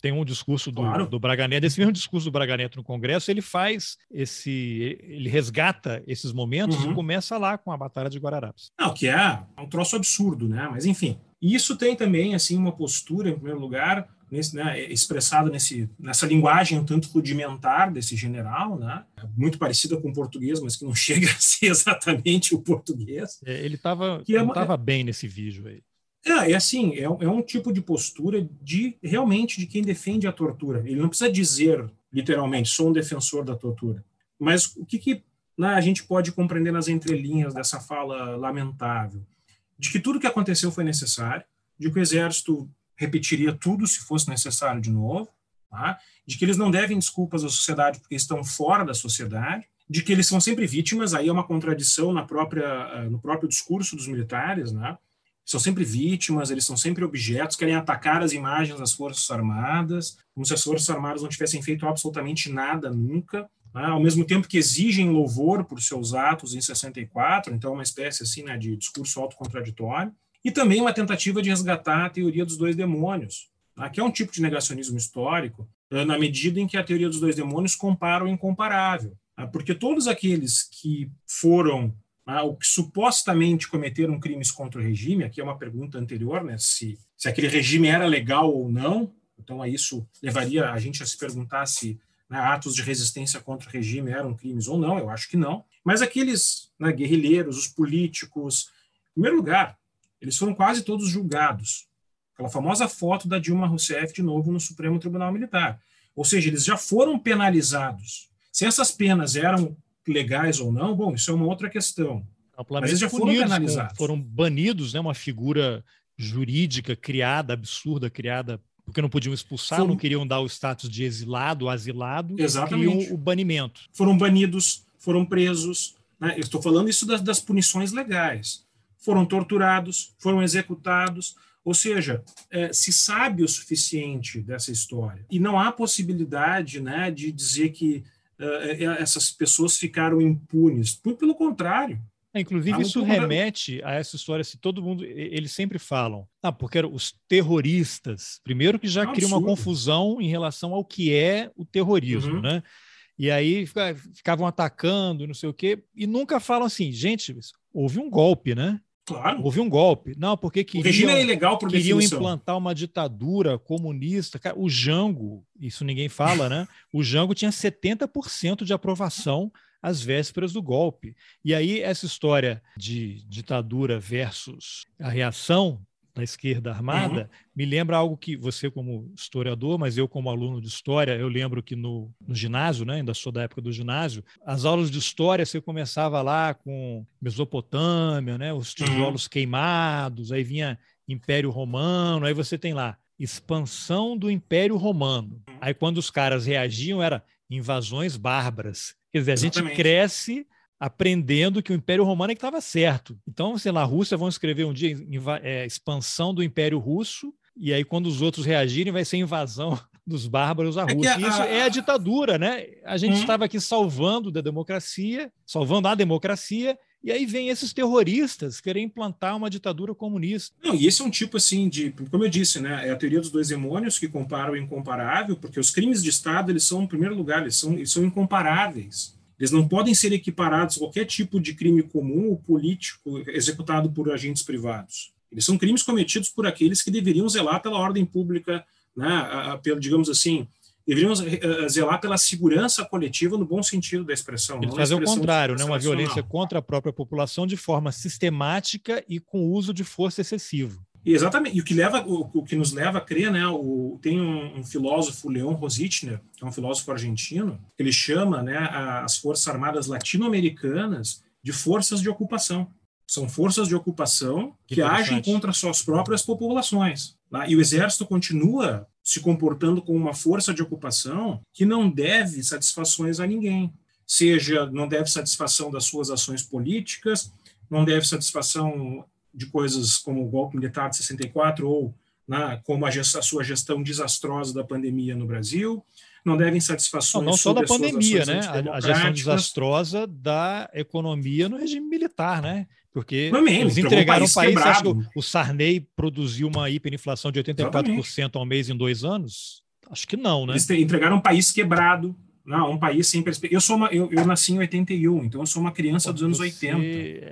tem um discurso do, claro. do Braga Neto, desse mesmo discurso do Braga Neto no Congresso, ele faz esse, ele resgata esses momentos uhum. e começa lá com a Batalha de Guararapes. Não, que é um troço absurdo, né, mas enfim. Isso tem também, assim, uma postura, em primeiro lugar, nesse, né, expressado nesse, nessa linguagem um tanto rudimentar desse general, né, muito parecida com o português, mas que não chega a ser exatamente o português. É, ele estava é, bem nesse vídeo aí. É, é assim, é, é um tipo de postura de realmente de quem defende a tortura. Ele não precisa dizer literalmente, sou um defensor da tortura. Mas o que, que né, a gente pode compreender nas entrelinhas dessa fala lamentável? De que tudo que aconteceu foi necessário, de que o exército repetiria tudo se fosse necessário de novo, tá? de que eles não devem desculpas à sociedade porque estão fora da sociedade, de que eles são sempre vítimas, aí é uma contradição na própria, eh, no próprio discurso dos militares, né? são sempre vítimas, eles são sempre objetos, querem atacar as imagens das Forças Armadas, como se as Forças Armadas não tivessem feito absolutamente nada nunca, né? ao mesmo tempo que exigem louvor por seus atos em 64, então uma espécie assim né, de discurso autocontraditório e também uma tentativa de resgatar a teoria dos dois demônios, tá? que é um tipo de negacionismo histórico, eh, na medida em que a teoria dos dois demônios compara o incomparável. Tá? Porque todos aqueles que foram tá? ou que supostamente cometeram crimes contra o regime, aqui é uma pergunta anterior, né, se, se aquele regime era legal ou não, então isso levaria a gente a se perguntar se né, atos de resistência contra o regime eram crimes ou não, eu acho que não. Mas aqueles né, guerrilheiros, os políticos, em primeiro lugar, eles foram quase todos julgados. Aquela famosa foto da Dilma Rousseff de novo no Supremo Tribunal Militar. Ou seja, eles já foram penalizados. Se essas penas eram legais ou não, bom, isso é uma outra questão. Mas eles já foram penalizados. Foram banidos, né? Uma figura jurídica criada, absurda, criada porque não podiam expulsar, foram... não queriam dar o status de exilado, asilado, queriam o banimento. Foram banidos, foram presos. Né? Eu estou falando isso das, das punições legais. Foram torturados, foram executados. Ou seja, é, se sabe o suficiente dessa história e não há possibilidade né, de dizer que uh, essas pessoas ficaram impunes. Pelo contrário, é, inclusive, isso remete a essa história, se todo mundo. Eles sempre falam, ah, porque eram os terroristas. Primeiro que já cria uma confusão em relação ao que é o terrorismo, uhum. né? E aí ficavam atacando, não sei o quê, e nunca falam assim, gente, houve um golpe, né? Claro. Houve um golpe. Não, porque queriam, o regime é ilegal por queriam definição. implantar uma ditadura comunista. O Jango, isso ninguém fala, né? O Jango tinha 70% de aprovação às vésperas do golpe. E aí, essa história de ditadura versus a reação da esquerda armada, uhum. me lembra algo que você, como historiador, mas eu, como aluno de história, eu lembro que no, no, ginásio, né, ainda sou da época do ginásio, as aulas de história você começava lá com Mesopotâmia, né, os uhum. tijolos uhum. queimados, aí vinha Império Romano, aí você tem lá expansão do Império Romano. Uhum. Aí quando os caras reagiam era invasões bárbaras. Quer dizer, a Exatamente. gente cresce aprendendo que o Império Romano é que estava certo. Então, sei lá, a Rússia vão escrever um dia é, expansão do Império Russo, e aí quando os outros reagirem vai ser invasão dos bárbaros à é Rússia. É a, Isso é a ditadura, né? A gente hum. estava aqui salvando da democracia, salvando a democracia, e aí vem esses terroristas querer implantar uma ditadura comunista. Não, e esse é um tipo assim de, como eu disse, né, é a teoria dos dois demônios que compara o incomparável, porque os crimes de Estado, eles são, em primeiro lugar, eles são, eles são incomparáveis. Eles não podem ser equiparados a qualquer tipo de crime comum ou político executado por agentes privados. Eles são crimes cometidos por aqueles que deveriam zelar pela ordem pública, né, pelo, digamos assim, deveriam eh, zelar pela segurança coletiva no bom sentido da expressão. Ele faz o contrário, né? uma violência contra a própria população de forma sistemática e com uso de força excessivo. Exatamente. E o que leva, o, o que nos leva a crer, né? O, tem um, um, filósofo, Leon Rosichner, que é um filósofo argentino, ele chama, né, as forças armadas latino-americanas de forças de ocupação. São forças de ocupação que, que agem contra suas próprias populações. Tá? E o exército continua se comportando como uma força de ocupação que não deve satisfações a ninguém. Seja, não deve satisfação das suas ações políticas, não deve satisfação de coisas como o golpe militar de 64 ou né, como a, gest, a, sua gestão desastrosa da pandemia no Brasil, não devem satisfações não, não só da pandemia, né? A, a, gestão desastrosa da economia no regime militar, né? Porque eles entregaram um país. País acho que o Sarney produziu uma hiperinflação de 84% Exatamente. ao mês em dois anos? Acho que não, né? Eles entregaram um país quebrado, não, um país sem perspectiva. Eu sou uma, eu, eu, nasci em 81, então eu sou uma criança dos anos Você 80.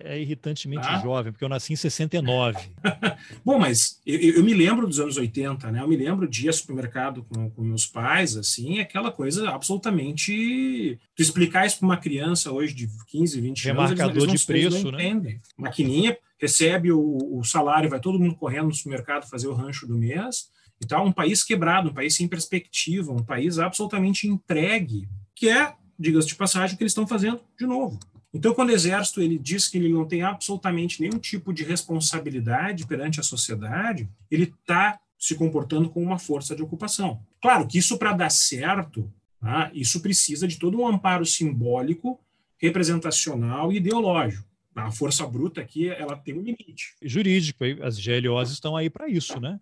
É irritantemente ah? jovem, porque eu nasci em 69. Bom, mas eu, eu, me lembro dos anos 80, né? Eu me lembro de ir ao supermercado com, com meus pais, assim, aquela coisa absolutamente. Tu explicar isso para uma criança hoje de 15, 20 Remarcador anos. Remarcador de preço, né? Entendem. Maquininha, recebe o, o salário, vai todo mundo correndo no supermercado fazer o rancho do mês então, um país quebrado, um país sem perspectiva, um país absolutamente entregue, que é, diga-se de passagem, o que eles estão fazendo de novo. Então, quando o exército ele diz que ele não tem absolutamente nenhum tipo de responsabilidade perante a sociedade, ele está se comportando como uma força de ocupação. Claro que isso, para dar certo, tá, isso precisa de todo um amparo simbólico, representacional e ideológico. A força bruta aqui, ela tem um limite. Jurídico, as GLOs estão aí para isso, né?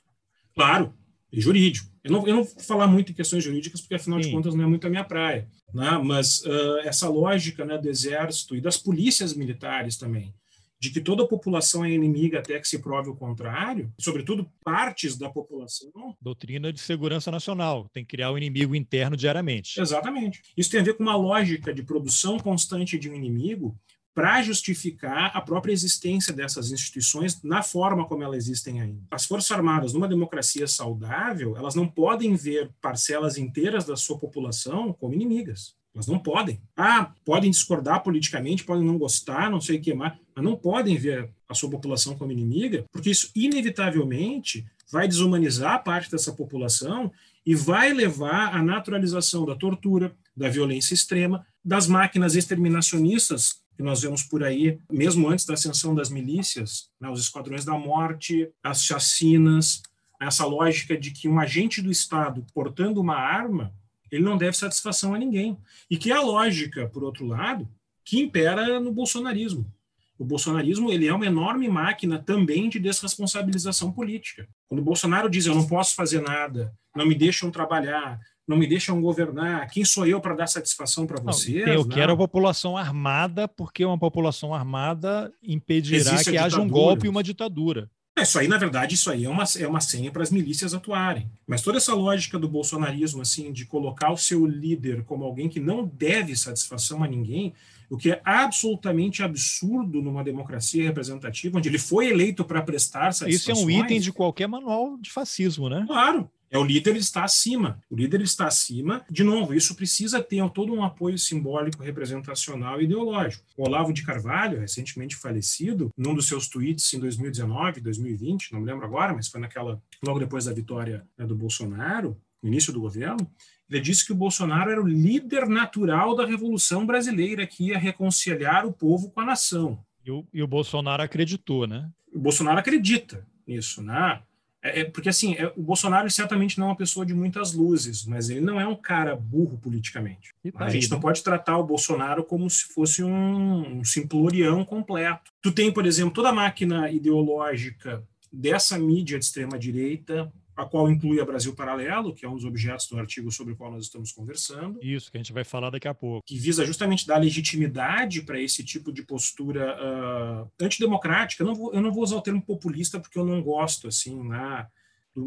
Claro, jurídico. Eu não, eu não vou falar muito em questões jurídicas, porque afinal Sim. de contas não é muito a minha praia. Né? Mas uh, essa lógica né, do exército e das polícias militares também, de que toda a população é inimiga até que se prove o contrário, sobretudo partes da população. Doutrina de segurança nacional, tem que criar o um inimigo interno diariamente. Exatamente. Isso tem a ver com uma lógica de produção constante de um inimigo para justificar a própria existência dessas instituições na forma como elas existem ainda. As Forças Armadas, numa democracia saudável, elas não podem ver parcelas inteiras da sua população como inimigas. Elas não podem. Ah, podem discordar politicamente, podem não gostar, não sei o que mais, mas não podem ver a sua população como inimiga, porque isso inevitavelmente vai desumanizar parte dessa população e vai levar à naturalização da tortura, da violência extrema, das máquinas exterminacionistas que nós vemos por aí, mesmo antes da ascensão das milícias, né, os esquadrões da morte, as chacinas, essa lógica de que um agente do Estado portando uma arma, ele não deve satisfação a ninguém. E que é a lógica, por outro lado, que impera no bolsonarismo. O bolsonarismo ele é uma enorme máquina também de desresponsabilização política. Quando o Bolsonaro diz eu não posso fazer nada, não me deixam trabalhar, não me deixam governar, quem sou eu para dar satisfação para vocês? eu quero a população armada, porque uma população armada impedirá Existe que haja um golpe e uma ditadura. É, isso aí, na verdade, isso aí é uma, é uma senha para as milícias atuarem. Mas toda essa lógica do bolsonarismo, assim, de colocar o seu líder como alguém que não deve satisfação a ninguém, o que é absolutamente absurdo numa democracia representativa, onde ele foi eleito para prestar satisfações. Isso é um item de qualquer manual de fascismo, né? Claro. É o líder ele está acima. O líder está acima. De novo, isso precisa ter todo um apoio simbólico, representacional e ideológico. O Olavo de Carvalho, recentemente falecido, num dos seus tweets em 2019, 2020, não me lembro agora, mas foi naquela logo depois da vitória né, do Bolsonaro, no início do governo, ele disse que o Bolsonaro era o líder natural da revolução brasileira que ia reconciliar o povo com a nação. E o, e o Bolsonaro acreditou, né? O Bolsonaro acredita nisso, né? É, é, porque, assim, é, o Bolsonaro certamente não é uma pessoa de muitas luzes, mas ele não é um cara burro politicamente. Tá a gente não pode tratar o Bolsonaro como se fosse um, um simplorião completo. Tu tem, por exemplo, toda a máquina ideológica dessa mídia de extrema-direita, a qual inclui a Brasil Paralelo, que é um dos objetos do artigo sobre o qual nós estamos conversando. Isso, que a gente vai falar daqui a pouco. Que visa justamente dar legitimidade para esse tipo de postura uh, antidemocrática. Eu não, vou, eu não vou usar o termo populista porque eu não gosto, assim, né,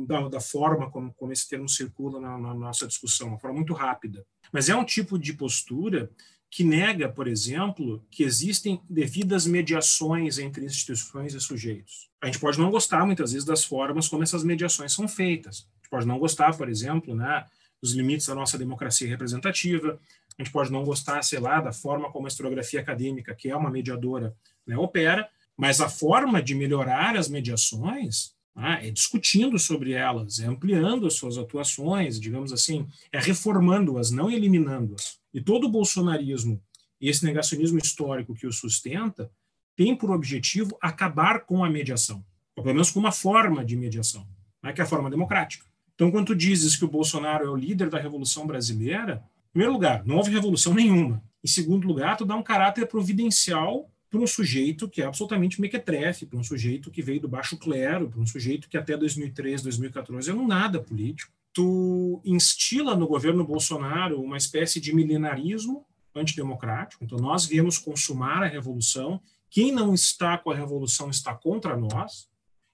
da, da forma como, como esse termo circula na, na nossa discussão, uma forma muito rápida. Mas é um tipo de postura que nega, por exemplo, que existem devidas mediações entre instituições e sujeitos. A gente pode não gostar, muitas vezes, das formas como essas mediações são feitas. A gente pode não gostar, por exemplo, né, dos limites da nossa democracia representativa, a gente pode não gostar, sei lá, da forma como a historiografia acadêmica, que é uma mediadora, né, opera, mas a forma de melhorar as mediações né, é discutindo sobre elas, é ampliando as suas atuações, digamos assim, é reformando-as, não eliminando-as. E todo o bolsonarismo e esse negacionismo histórico que o sustenta tem por objetivo acabar com a mediação, ou pelo menos com uma forma de mediação, né, que é a forma democrática. Então, quando tu dizes que o Bolsonaro é o líder da Revolução Brasileira, em primeiro lugar, não houve revolução nenhuma. Em segundo lugar, tu dá um caráter providencial para um sujeito que é absolutamente mequetrefe, para um sujeito que veio do baixo clero, para um sujeito que até 2013, 2014 era um nada político tu instila no governo Bolsonaro uma espécie de milenarismo antidemocrático. Então, nós viemos consumar a revolução. Quem não está com a revolução está contra nós.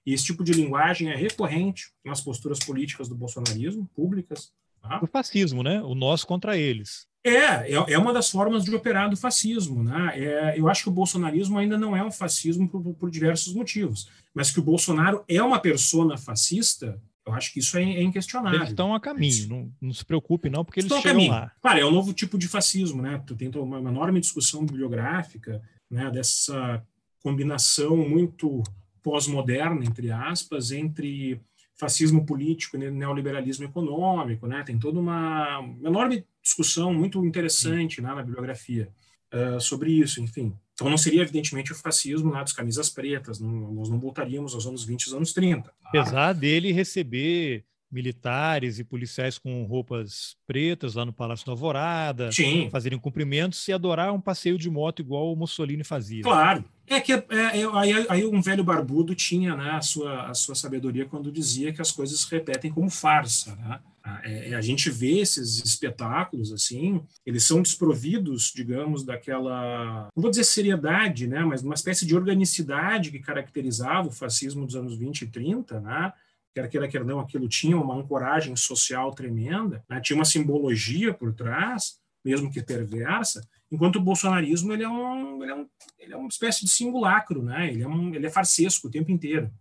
E esse tipo de linguagem é recorrente nas posturas políticas do bolsonarismo, públicas. Tá? O fascismo, né? O nós contra eles. É, é, é uma das formas de operar do fascismo. Né? É, eu acho que o bolsonarismo ainda não é um fascismo por, por diversos motivos, mas que o Bolsonaro é uma persona fascista, eu acho que isso é, é inquestionável. Eles estão a caminho, não, não se preocupe não, porque eles estão chegam lá. Claro, é um novo tipo de fascismo, né? Tu tem uma, uma enorme discussão bibliográfica, né, dessa combinação muito pós-moderna, entre aspas, entre fascismo político e neoliberalismo econômico, né? Tem toda uma, enorme discussão muito interessante né, na bibliografia uh, sobre isso, enfim. Então não seria, evidentemente, o fascismo lá dos camisas pretas, não, nós não voltaríamos aos anos 20 e aos anos 30. Apesar dele receber militares e policiais com roupas pretas lá no Palácio da Alvorada, Sim. fazerem cumprimentos e adorar um passeio de moto igual o Mussolini fazia. Claro. É que é, é, aí, aí, um velho barbudo tinha né, a, sua, a sua sabedoria quando dizia que as coisas se repetem como farsa. Né? É, é, a gente vê esses espetáculos assim, eles são desprovidos, digamos, daquela, não vou dizer seriedade, né, mas uma espécie de organicidade que caracterizava o fascismo dos anos 20 e 30, né? Quer queira, quer não, aquilo tinha uma ancoragem social tremenda, né? tinha uma simbologia por trás, mesmo que perversa, enquanto o bolsonarismo ele é, um, ele é, um, ele é uma espécie de simulacro, né? ele, é um, ele é farsesco o tempo inteiro,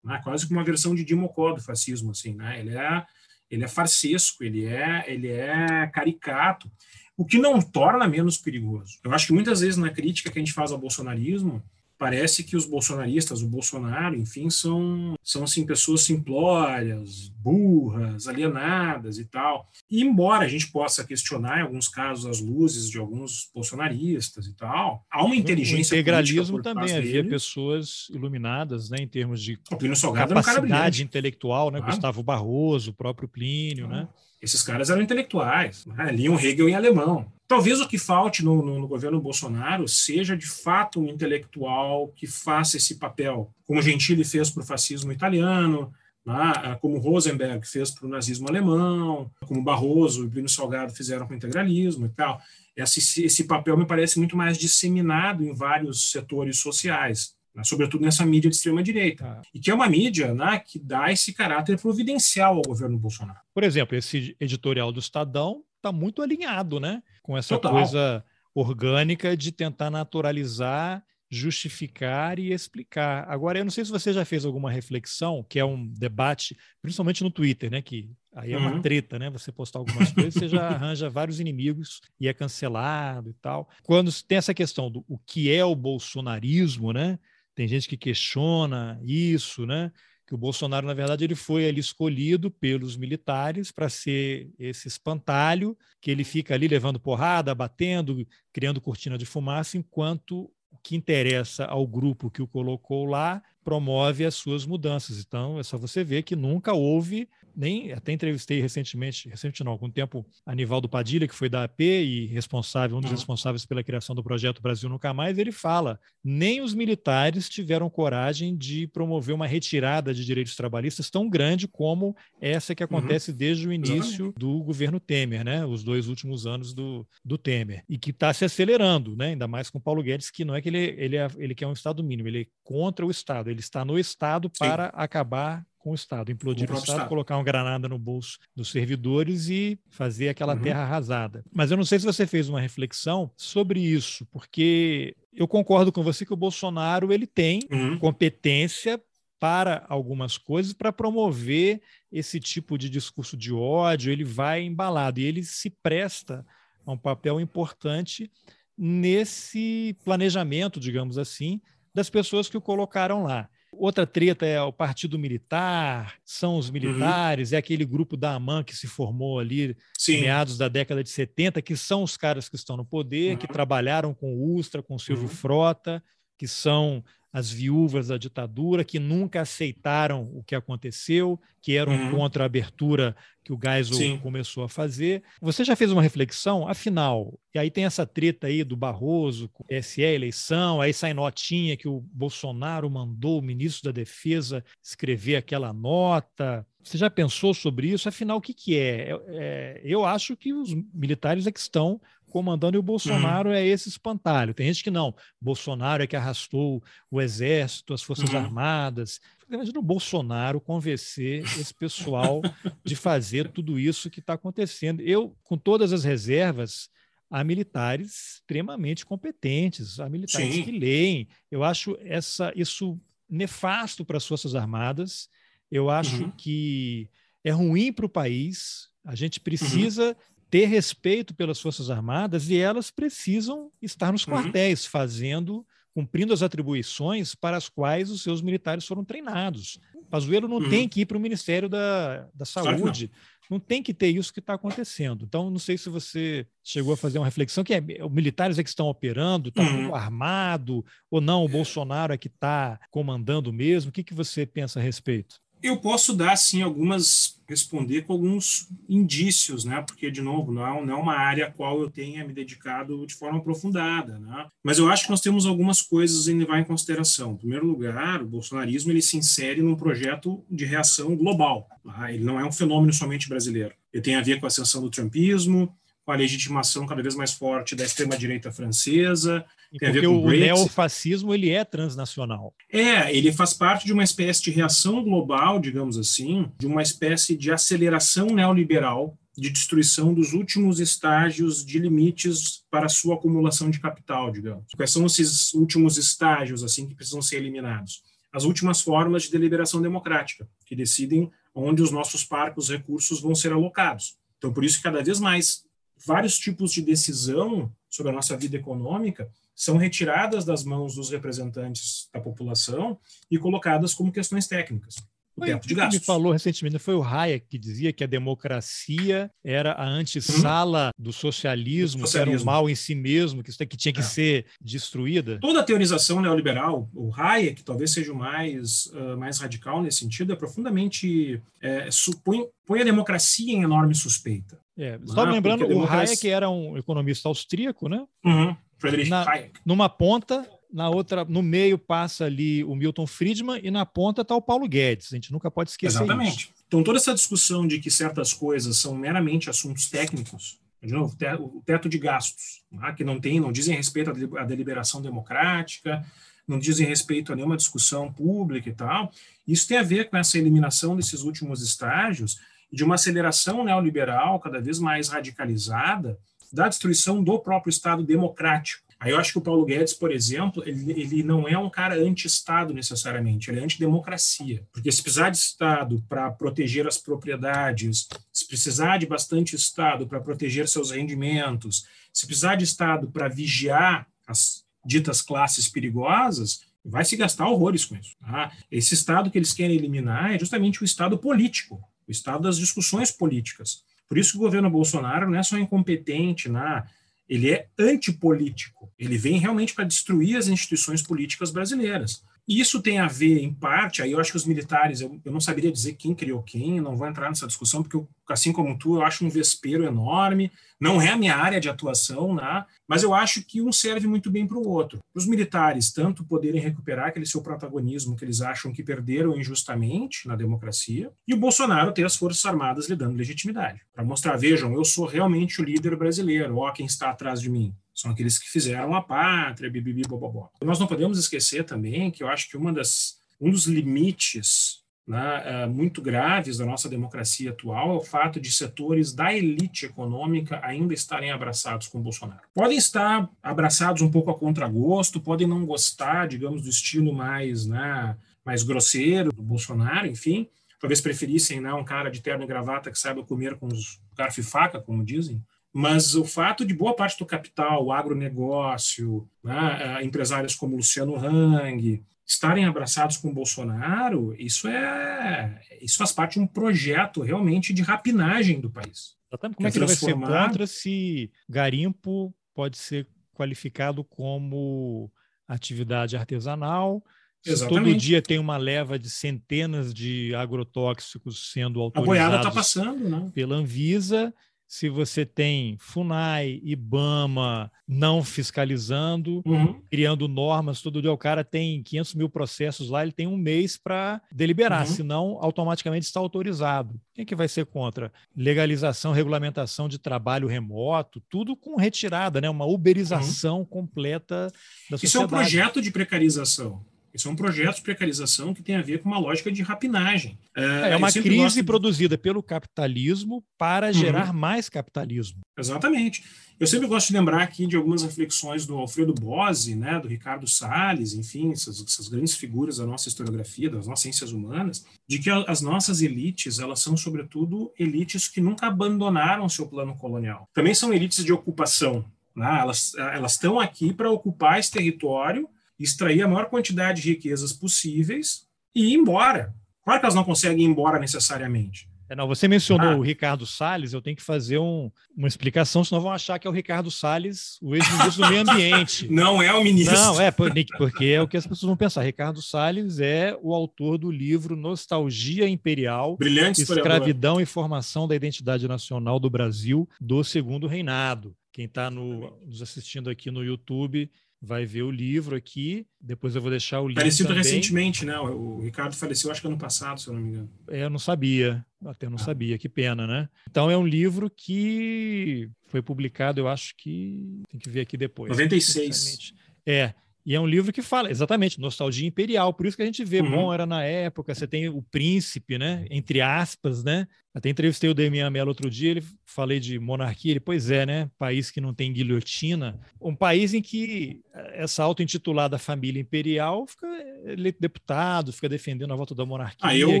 né? quase como uma versão de Dimocó do fascismo, assim, né? ele é ele é farsesco, ele é, ele é caricato, o que não torna menos perigoso. Eu acho que muitas vezes na crítica que a gente faz ao bolsonarismo, parece que os bolsonaristas, o Bolsonaro, enfim, são, são assim, pessoas simplórias, burras, alienadas e tal. E embora a gente possa questionar, em alguns casos, as luzes de alguns bolsonaristas e tal, há uma inteligência. O integralismo também havia dele. pessoas iluminadas, né, em termos de capacidade um intelectual, né? Claro. Gustavo Barroso, o próprio Plínio, né? Esses caras eram intelectuais, né? liam Hegel em alemão. Talvez o que falte no, no, no, governo Bolsonaro seja, de fato, um intelectual que faça esse papel, como Gentili fez para o fascismo italiano, né? como Rosenberg fez para o nazismo alemão, como Barroso e Bruno Salgado fizeram com o integralismo e tal. Esse, esse papel me parece muito mais disseminado em vários setores sociais né, sobretudo nessa mídia de extrema-direita, e que é uma mídia né, que dá esse caráter providencial ao governo Bolsonaro. Por exemplo, esse editorial do Estadão está muito alinhado né, com essa Total. coisa orgânica de tentar naturalizar, justificar e explicar. Agora, eu não sei se você já fez alguma reflexão, que é um debate, principalmente no Twitter, né, que aí é uma uhum. treta, né? Você postar algumas coisas, você já arranja vários inimigos e é cancelado e tal. Quando tem essa questão do o que é o bolsonarismo, né? Tem gente que questiona isso, né? Que o Bolsonaro, na verdade, ele foi ali escolhido pelos militares para ser esse espantalho, que ele fica ali levando porrada, batendo, criando cortina de fumaça, enquanto o que interessa ao grupo que o colocou lá promove as suas mudanças. Então, é só você ver que nunca houve nem até entrevistei recentemente, recentemente não, algum tempo, Anivaldo Padilha, que foi da AP e responsável, um dos uhum. responsáveis pela criação do projeto Brasil Nunca Mais, ele fala: nem os militares tiveram coragem de promover uma retirada de direitos trabalhistas tão grande como essa que uhum. acontece uhum. desde o início do governo Temer, né? Os dois últimos anos do, do Temer. E que está se acelerando, né? Ainda mais com Paulo Guedes, que não é que ele, ele, é, ele quer um Estado mínimo, ele é contra o Estado, ele está no Estado para Sim. acabar com o Estado, implodir o, o Estado, Estado, colocar uma granada no bolso dos servidores e fazer aquela uhum. terra arrasada. Mas eu não sei se você fez uma reflexão sobre isso, porque eu concordo com você que o Bolsonaro ele tem uhum. competência para algumas coisas para promover esse tipo de discurso de ódio, ele vai embalado e ele se presta a um papel importante nesse planejamento, digamos assim, das pessoas que o colocaram lá. Outra treta é o Partido Militar, são os uhum. militares, uhum. é aquele grupo da AMAN que se formou ali Sim. meados da década de 70, que são os caras que estão no poder, uhum. que trabalharam com o Ustra, com o Silvio uhum. Frota, que são as viúvas da ditadura, que nunca aceitaram o que aconteceu, que eram uhum. contra a abertura que o Geisel começou a fazer. Você já fez uma reflexão? Afinal, e aí tem essa treta aí do Barroso, PSE, eleição, aí sai notinha que o Bolsonaro mandou o ministro da Defesa escrever aquela nota. Você já pensou sobre isso? Afinal, o que, que é? é, é eu acho que os militares é que estão comandando e o Bolsonaro uhum. é esse espantalho. Tem gente que não. Bolsonaro é que arrastou o exército, as forças uhum. armadas. Imagina o Bolsonaro convencer esse pessoal de fazer tudo isso que está acontecendo. Eu, com todas as reservas, há militares extremamente competentes, há militares Sim. que leem. Eu acho essa, isso nefasto para as Forças Armadas. Eu acho uhum. que é ruim para o país. A gente uhum. precisa ter respeito pelas Forças Armadas e elas precisam estar nos uhum. quartéis, uhum. fazendo, cumprindo as atribuições para as quais os seus militares foram treinados. O Pazuello não uhum. tem que ir para o Ministério da, da Saúde, não. tem que ter isso que está acontecendo. Então, não sei se você chegou a fazer uma reflexão que é, os militares é que estão operando, está uhum. armado, ou não, o Bolsonaro é que está comandando mesmo. O que, que você pensa a respeito? Eu posso dar, sim, algumas, responder com alguns indícios, né? Porque, de novo, não é, não é uma área a qual eu tenha me dedicado de forma aprofundada, né? Mas eu acho que nós temos algumas coisas a levar em consideração. Em primeiro lugar, o bolsonarismo ele se insere num projeto de reação global. Tá? Ele não é um fenômeno somente brasileiro. Ele tem a ver com a ascensão do trumpismo, com a legitimação cada vez mais forte da extrema-direita francesa. E tem porque o, o neofascismo ele é transnacional. É, ele faz parte de uma espécie de reação global, digamos assim, de uma espécie de aceleração neoliberal de destruição dos últimos estágios de limites para sua acumulação de capital, digamos. Quais são esses últimos estágios assim que precisam ser eliminados? As últimas formas de deliberação democrática, que decidem onde os nossos parcos recursos vão ser alocados. Então, por isso, cada vez mais vários tipos de decisão sobre a nossa vida econômica são retiradas das mãos dos representantes da população e colocadas como questões técnicas o teto de gastos. me falou recentemente, foi o Hayek que dizia que a democracia era a antessala hum. do socialismo, socialismo, que era um mal em si mesmo, que, isso que tinha que é. ser destruída? Toda a teorização neoliberal, o Hayek talvez seja o mais, uh, mais radical nesse sentido, é profundamente é, supõe, põe a democracia em enorme suspeita. É, só ah, lembrando, o Hayek era um economista austríaco, né? Uhum. Friedrich Na, Hayek. Numa ponta na outra, no meio passa ali o Milton Friedman e na ponta está o Paulo Guedes. A gente nunca pode esquecer Exatamente. Isso. Então toda essa discussão de que certas coisas são meramente assuntos técnicos, de novo, o teto de gastos, né, que não tem, não dizem respeito à deliberação democrática, não dizem respeito a nenhuma discussão pública e tal. Isso tem a ver com essa eliminação desses últimos estágios de uma aceleração neoliberal cada vez mais radicalizada da destruição do próprio Estado democrático. Aí eu acho que o Paulo Guedes, por exemplo, ele, ele não é um cara anti-Estado necessariamente, ele é anti-democracia. Porque se precisar de Estado para proteger as propriedades, se precisar de bastante Estado para proteger seus rendimentos, se precisar de Estado para vigiar as ditas classes perigosas, vai se gastar horrores com isso. Tá? Esse Estado que eles querem eliminar é justamente o Estado político, o Estado das discussões políticas. Por isso que o governo Bolsonaro não é só incompetente na ele é antipolítico. Ele vem realmente para destruir as instituições políticas brasileiras. Isso tem a ver, em parte, aí eu acho que os militares, eu, eu não saberia dizer quem criou quem, não vou entrar nessa discussão, porque eu, assim como tu, eu acho um vespeiro enorme, não é a minha área de atuação, né? mas eu acho que um serve muito bem para o outro. Os militares, tanto poderem recuperar aquele seu protagonismo que eles acham que perderam injustamente na democracia, e o Bolsonaro ter as Forças Armadas lhe dando legitimidade, para mostrar, vejam, eu sou realmente o líder brasileiro, ó quem está atrás de mim. São aqueles que fizeram a pátria, bibibi, bobobó. Nós não podemos esquecer também que eu acho que uma das, um dos limites né, muito graves da nossa democracia atual é o fato de setores da elite econômica ainda estarem abraçados com Bolsonaro. Podem estar abraçados um pouco a contragosto, podem não gostar, digamos, do estilo mais, né, mais grosseiro do Bolsonaro, enfim, talvez preferissem né, um cara de terno e gravata que saiba comer com os garfo e faca, como dizem, mas o fato de boa parte do capital, o agronegócio, né, eh, empresários como Luciano Hang, estarem abraçados com Bolsonaro, isso é isso faz parte de um projeto realmente de rapinagem do país. Como é que ele vai ser contra se garimpo pode ser qualificado como atividade artesanal? Exatamente. Todo dia tem uma leva de centenas de agrotóxicos sendo autorizados a tá passando, né? pela Anvisa se você tem FUNAI, IBAMA não fiscalizando, uhum. criando normas, dia o cara tem 500 mil processos lá, ele tem um mês para deliberar, uhum. senão automaticamente está autorizado. Quem que vai ser contra? Legalização, regulamentação de trabalho remoto, tudo com retirada, né? uma uberização uhum. completa da sociedade. Isso é um projeto de precarização. Isso é um projeto de precarização que tem a ver com uma lógica de rapinagem. É, é uma crise gosto... produzida pelo capitalismo para uhum. gerar mais capitalismo. Exatamente. Eu sempre gosto de lembrar aqui de algumas reflexões do Alfredo Bose, né, do Ricardo Salles, enfim, essas, essas grandes figuras da nossa historiografia, das nossas ciências humanas, de que as nossas elites, elas são, sobretudo, elites que nunca abandonaram seu plano colonial. Também são elites de ocupação. Né? Elas, elas estão aqui para ocupar esse território extrair a maior quantidade de riquezas possíveis e ir embora. Claro que elas não conseguem ir embora necessariamente. É, não, você mencionou ah. o Ricardo Salles, eu tenho que fazer um, uma explicação, senão vão achar que é o Ricardo Salles, o ex-ministro do Meio Ambiente. Não é o ministro. Não, é, porque é o que as pessoas vão pensar. Ricardo Salles é o autor do livro Nostalgia Imperial, Brilhante Escravidão e Formação da Identidade Nacional do Brasil do Segundo Reinado. Quem está nos assistindo aqui no YouTube vai ver o livro aqui. Depois eu vou deixar o link. Falecido também. recentemente, né? O Ricardo faleceu, acho que ano passado, se eu não me engano. É, eu não sabia, até não ah. sabia, que pena, né? Então é um livro que foi publicado, eu acho que. Tem que ver aqui depois. 96. É, e é um livro que fala, exatamente, nostalgia imperial. Por isso que a gente vê, uhum. bom, era na época, você tem o príncipe, né? Entre aspas, né? Até entrevistei o Demian Mello outro dia, ele falei de monarquia, ele, pois é, né? País que não tem guilhotina. Um país em que essa auto-intitulada família imperial fica eleito deputado, fica defendendo a volta da monarquia, ah, eu,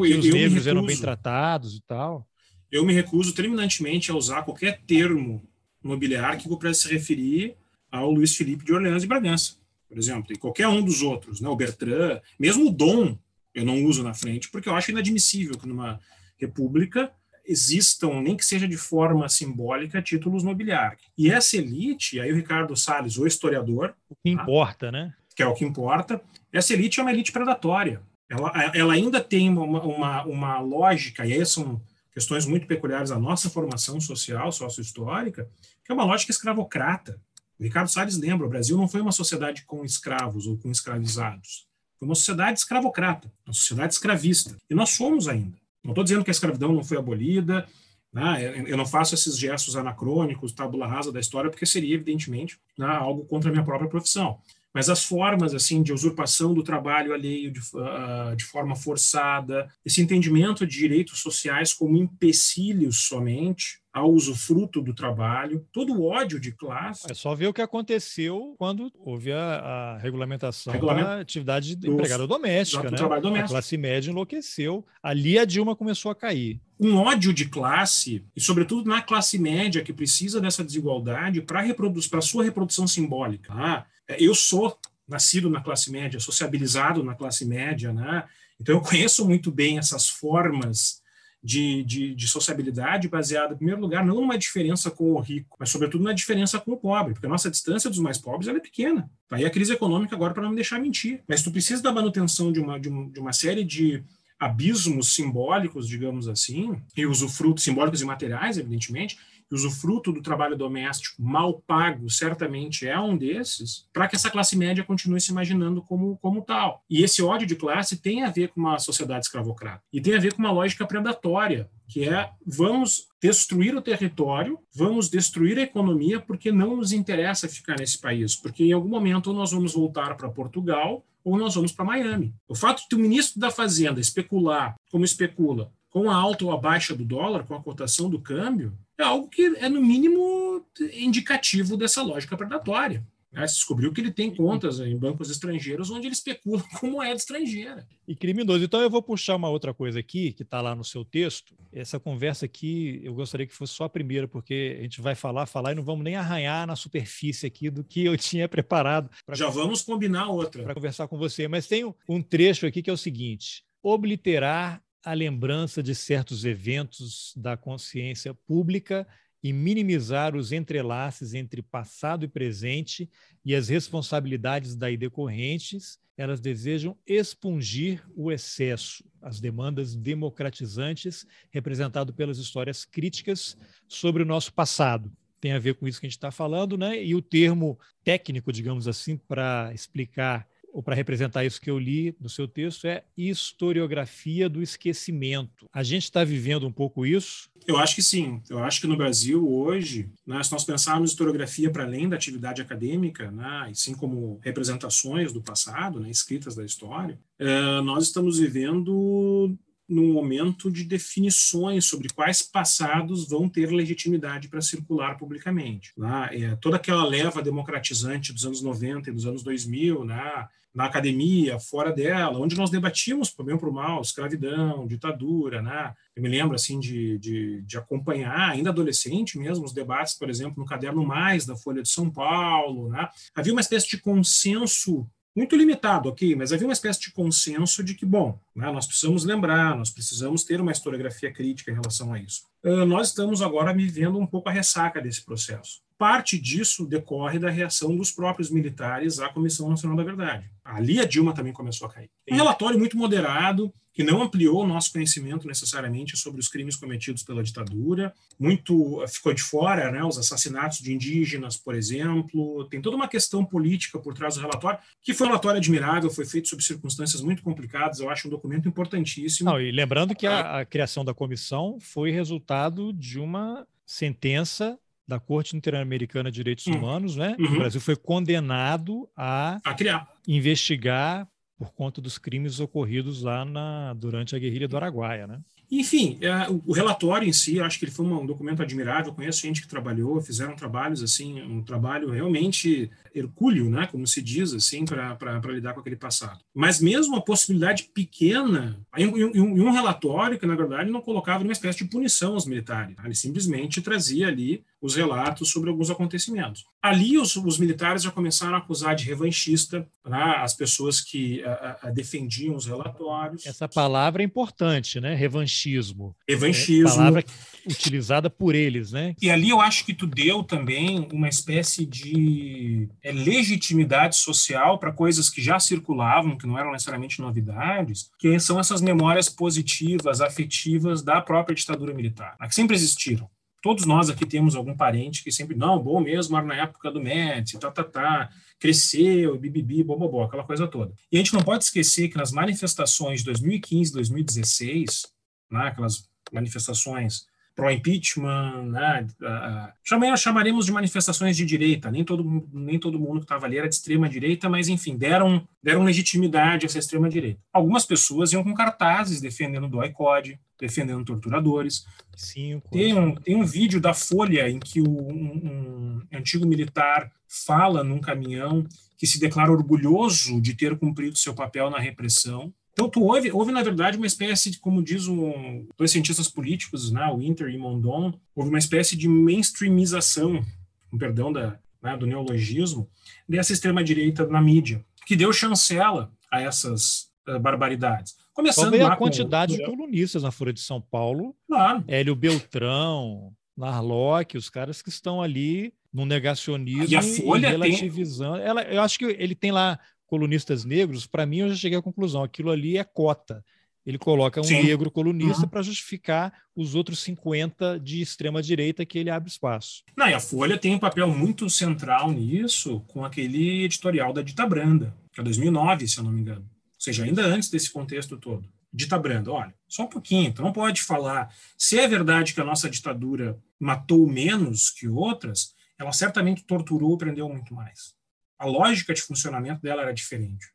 que eu, os eu negros eram bem tratados e tal. Eu me recuso terminantemente a usar qualquer termo nobiliárquico para se referir ao Luiz Felipe de Orleans e Bragança, por exemplo, e qualquer um dos outros, né? o Bertrand, mesmo o Dom, eu não uso na frente, porque eu acho inadmissível que numa república existam, nem que seja de forma simbólica, títulos nobiliários. E essa elite, aí o Ricardo Salles, o historiador... O que tá? importa, né? Que é o que importa. Essa elite é uma elite predatória. Ela, ela ainda tem uma, uma, uma lógica, e aí são questões muito peculiares à nossa formação social, sócio-histórica, que é uma lógica escravocrata. O Ricardo Salles lembra, o Brasil não foi uma sociedade com escravos ou com escravizados. Foi uma sociedade escravocrata, uma sociedade escravista. E nós somos ainda. Não estou dizendo que a escravidão não foi abolida, né? eu não faço esses gestos anacrônicos, tabula rasa da história, porque seria, evidentemente, né, algo contra a minha própria profissão mas as formas assim de usurpação do trabalho alheio de, uh, de forma forçada, esse entendimento de direitos sociais como empecilhos somente ao usufruto do trabalho, todo o ódio de classe. É só ver o que aconteceu quando houve a, a regulamentação Regulamento da atividade de empregada doméstica. Né? Trabalho doméstico. A classe média enlouqueceu. Ali a Dilma começou a cair. Um ódio de classe, e sobretudo na classe média, que precisa dessa desigualdade para a sua reprodução simbólica. Ah, eu sou nascido na classe média, sociabilizado na classe média, né? Então eu conheço muito bem essas formas de, de, de, sociabilidade baseada, em primeiro lugar, não numa diferença com o rico, mas sobretudo na diferença com o pobre, porque a nossa distância dos mais pobres é pequena. Tá aí a crise econômica agora para não me deixar mentir. Mas tu precisa da manutenção de uma, de, uma, de uma série de abismos simbólicos, digamos assim, e usufrutos simbólicos e materiais, evidentemente, que usufruto do trabalho doméstico mal pago certamente é um desses, para que essa classe média continue se imaginando como, como tal. E esse ódio de classe tem a ver com uma sociedade escravocrata e tem a ver com uma lógica predatória, que é vamos destruir o território, vamos destruir a economia, porque não nos interessa ficar nesse país, porque em algum momento nós vamos voltar para Portugal ou nós vamos para Miami. O fato de o ministro da Fazenda especular como especula com a alta ou a baixa do dólar, com a cotação do câmbio, é algo que é, no mínimo, indicativo dessa lógica predatória. Né? Se descobriu que ele tem contas em bancos estrangeiros onde ele especula com moeda estrangeira. E criminoso. Então, eu vou puxar uma outra coisa aqui, que está lá no seu texto. Essa conversa aqui, eu gostaria que fosse só a primeira, porque a gente vai falar, falar e não vamos nem arranhar na superfície aqui do que eu tinha preparado. Já vamos combinar outra. Para conversar com você. Mas tem um trecho aqui que é o seguinte: obliterar a lembrança de certos eventos da consciência pública e minimizar os entrelaces entre passado e presente e as responsabilidades daí decorrentes, elas desejam expungir o excesso, as demandas democratizantes representado pelas histórias críticas sobre o nosso passado. Tem a ver com isso que a gente está falando, né? E o termo técnico, digamos assim, para explicar ou para representar isso que eu li no seu texto, é historiografia do esquecimento. A gente está vivendo um pouco isso? Eu acho que sim. Eu acho que no Brasil, hoje, né, se nós pensarmos historiografia para além da atividade acadêmica, né, assim como representações do passado, né, escritas da história, é, nós estamos vivendo num momento de definições sobre quais passados vão ter legitimidade para circular publicamente. Né? É, toda aquela leva democratizante dos anos 90 e dos anos 2000, né? Na academia, fora dela, onde nós debatíamos, por bem ou por mal, escravidão, ditadura, né? Eu me lembro, assim, de, de, de, acompanhar, ainda adolescente mesmo, os debates, por exemplo, no Caderno Mais, da Folha de São Paulo, né? Havia uma espécie de consenso muito limitado, ok, mas havia uma espécie de consenso de que, bom, né, nós precisamos lembrar, nós precisamos ter uma historiografia crítica em relação a isso. Uh, nós estamos agora vivendo um pouco a ressaca desse processo. Parte disso decorre da reação dos próprios militares à Comissão Nacional da Verdade. Ali a Dilma também começou a cair. Um relatório muito moderado, que não ampliou o nosso conhecimento necessariamente sobre os crimes cometidos pela ditadura, muito ficou de fora, né, os assassinatos de indígenas, por exemplo, tem toda uma questão política por trás do relatório, que foi um relatório admirável, foi feito sob circunstâncias muito complicadas, eu acho um documento importantíssimo. Não, e lembrando que a, a criação da comissão foi resultado de uma sentença da Corte Interamericana de Direitos hum. Humanos, né? Uhum. O Brasil foi condenado a, a criar. investigar por conta dos crimes ocorridos lá na, durante a guerrilha do Araguaia, né? Enfim, é, o relatório em si, acho que ele foi um documento admirável. Eu conheço gente que trabalhou, fizeram trabalhos assim, um trabalho realmente hercúleo, né, como se diz assim, para lidar com aquele passado. Mas mesmo a possibilidade pequena, em um, um, relatório que na verdade não colocava uma espécie de punição aos militares, ele simplesmente trazia ali os relatos sobre alguns acontecimentos. Ali, os, os militares já começaram a acusar de revanchista né, as pessoas que a, a, defendiam os relatórios. Essa palavra é importante, né? Revanchismo. Revanchismo. É palavra utilizada por eles, né? E ali eu acho que tu deu também uma espécie de é, legitimidade social para coisas que já circulavam, que não eram necessariamente novidades, que são essas memórias positivas, afetivas da própria ditadura militar, que sempre existiram todos nós aqui temos algum parente que sempre, não, bom mesmo, era na época do Médici, tá, tá, tá, cresceu, bibibi, bobobó, aquela coisa toda. E a gente não pode esquecer que nas manifestações de 2015, 2016, né, aquelas manifestações pró-impeachment, né? Uh, chamaremos de manifestações de direita. Nem todo, nem todo mundo que estava ali era de extrema direita, mas enfim, deram, deram legitimidade a essa extrema direita. Algumas pessoas iam com cartazes defendendo o DOI-CODE, defendendo torturadores. Sim, tem, um, tem um vídeo da Folha em que o, um, um antigo militar fala num caminhão que se declara orgulhoso de ter cumprido seu papel na repressão então, tu houve, houve, na verdade, uma espécie de, como diz um, dois cientistas políticos, né, o Inter e Mondon, houve uma espécie de mainstreamização, com perdão da, né, do neologismo, dessa extrema-direita na mídia, que deu chancela a essas uh, barbaridades. Começando a quantidade com... de colunistas na Folha de São Paulo. Claro. Hélio Beltrão, Narlock, os caras que estão ali no negacionismo e, a Folha e relativizando. Tem... Ela, eu acho que ele tem lá colunistas negros, para mim eu já cheguei à conclusão, aquilo ali é cota. Ele coloca um Sim. negro colunista uhum. para justificar os outros 50 de extrema direita que ele abre espaço. Não, e a Folha tem um papel muito central nisso, com aquele editorial da Dita Branda, que é 2009, se eu não me engano. Ou seja, ainda antes desse contexto todo. Dita Branda, olha, só um pouquinho, então não pode falar. Se é verdade que a nossa ditadura matou menos que outras, ela certamente torturou e prendeu muito mais a lógica de funcionamento dela era diferente.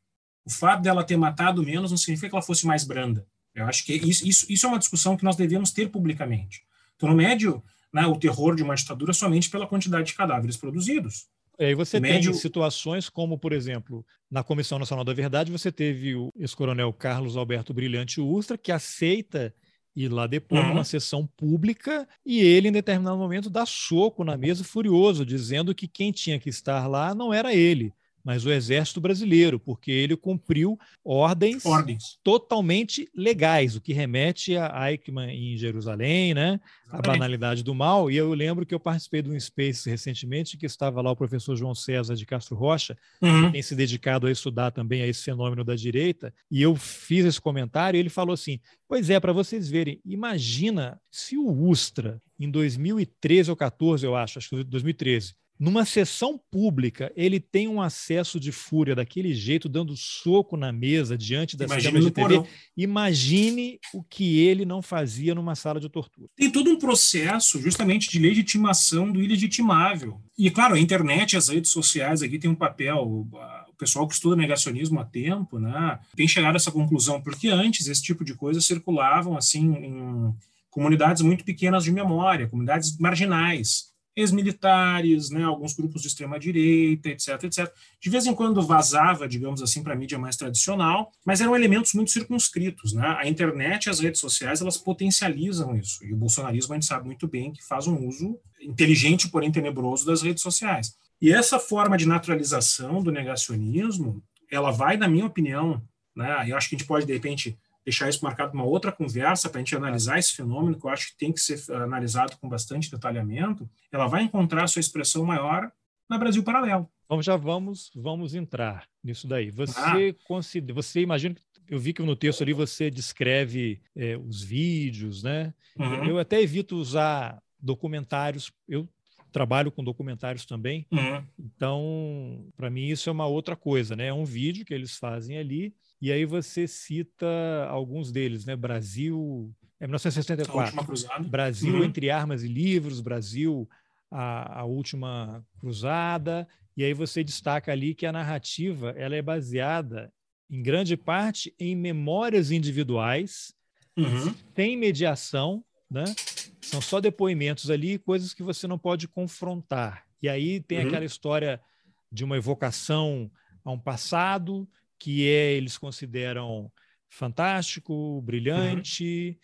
O fato dela ter matado menos não significa que ela fosse mais branda. Eu acho que isso, isso, isso é uma discussão que nós devemos ter publicamente. Então, no médio, né, o terror de uma ditadura somente pela quantidade de cadáveres produzidos. E aí você médio... tem situações como, por exemplo, na Comissão Nacional da Verdade, você teve o ex-coronel Carlos Alberto Brilhante Ustra, que aceita ir lá depois uhum. numa sessão pública e ele, em determinado momento, dá soco na mesa furioso, dizendo que quem tinha que estar lá não era ele, mas o Exército Brasileiro, porque ele cumpriu ordens, ordens. totalmente legais, o que remete a Eichmann em Jerusalém, né? a banalidade do mal. E eu lembro que eu participei de um Space recentemente, que estava lá o professor João César de Castro Rocha, uhum. que tem se dedicado a estudar também a esse fenômeno da direita, e eu fiz esse comentário e ele falou assim: Pois é, para vocês verem, imagina se o Ustra, em 2013 ou 14, eu acho, acho que 2013, numa sessão pública, ele tem um acesso de fúria daquele jeito, dando soco na mesa diante das câmeras de TV. Porão. Imagine o que ele não fazia numa sala de tortura. Tem todo um processo justamente de legitimação do ilegitimável. E, claro, a internet, as redes sociais aqui tem um papel. O pessoal que estuda negacionismo há tempo né, tem chegado a essa conclusão, porque antes esse tipo de coisa circulavam assim em comunidades muito pequenas de memória, comunidades marginais ex-militares, né, alguns grupos de extrema-direita, etc, etc. De vez em quando vazava, digamos assim, para a mídia mais tradicional, mas eram elementos muito circunscritos. Né? A internet e as redes sociais, elas potencializam isso. E o bolsonarismo, a gente sabe muito bem que faz um uso inteligente, porém tenebroso, das redes sociais. E essa forma de naturalização do negacionismo, ela vai, na minha opinião, né, eu acho que a gente pode, de repente, deixar isso marcado uma outra conversa para a gente analisar esse fenômeno, que eu acho que tem que ser eh, analisado com bastante detalhamento, ela vai encontrar sua expressão maior na Brasil Paralelo. Então já vamos vamos entrar nisso daí. Você ah. considera, você imagina eu vi que no texto ali você descreve é, os vídeos, né? Uhum. Eu até evito usar documentários. Eu trabalho com documentários também. Uhum. Então, para mim isso é uma outra coisa, né? É um vídeo que eles fazem ali e aí você cita alguns deles, né? Brasil, é 1964. Brasil uhum. entre armas e livros, Brasil a, a última cruzada. E aí você destaca ali que a narrativa ela é baseada em grande parte em memórias individuais, uhum. tem mediação, né? São só depoimentos ali, coisas que você não pode confrontar. E aí tem uhum. aquela história de uma evocação a um passado que é, eles consideram fantástico, brilhante,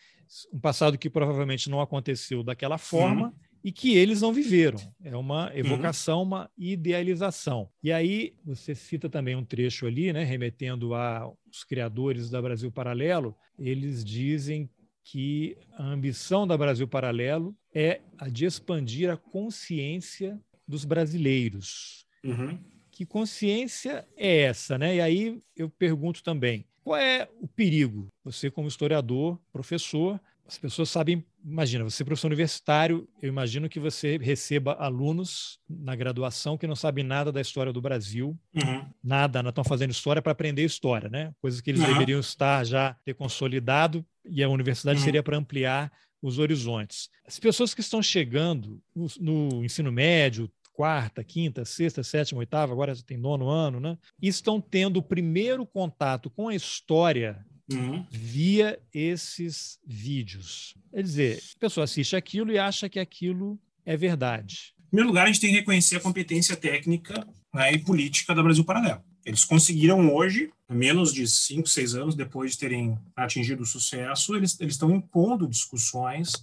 uhum. um passado que provavelmente não aconteceu daquela forma, uhum. e que eles não viveram. É uma evocação, uhum. uma idealização. E aí você cita também um trecho ali, né, remetendo aos criadores da Brasil Paralelo, eles dizem que a ambição da Brasil Paralelo é a de expandir a consciência dos brasileiros. Uhum. Que consciência é essa, né? E aí eu pergunto também, qual é o perigo? Você como historiador, professor, as pessoas sabem, imagina, você é professor universitário, eu imagino que você receba alunos na graduação que não sabem nada da história do Brasil, uhum. nada, não estão fazendo história para aprender história, né? Coisas que eles uhum. deveriam estar já ter consolidado e a universidade uhum. seria para ampliar os horizontes. As pessoas que estão chegando no, no ensino médio, quarta, quinta, sexta, sétima, oitava, agora tem nono ano, né? Estão tendo o primeiro contato com a história uhum. via esses vídeos. Quer dizer, a pessoa assiste aquilo e acha que aquilo é verdade. Em primeiro lugar, a gente tem que reconhecer a competência técnica né, e política da Brasil Paralelo. Eles conseguiram hoje, menos de cinco, seis anos depois de terem atingido o sucesso, eles, eles estão impondo discussões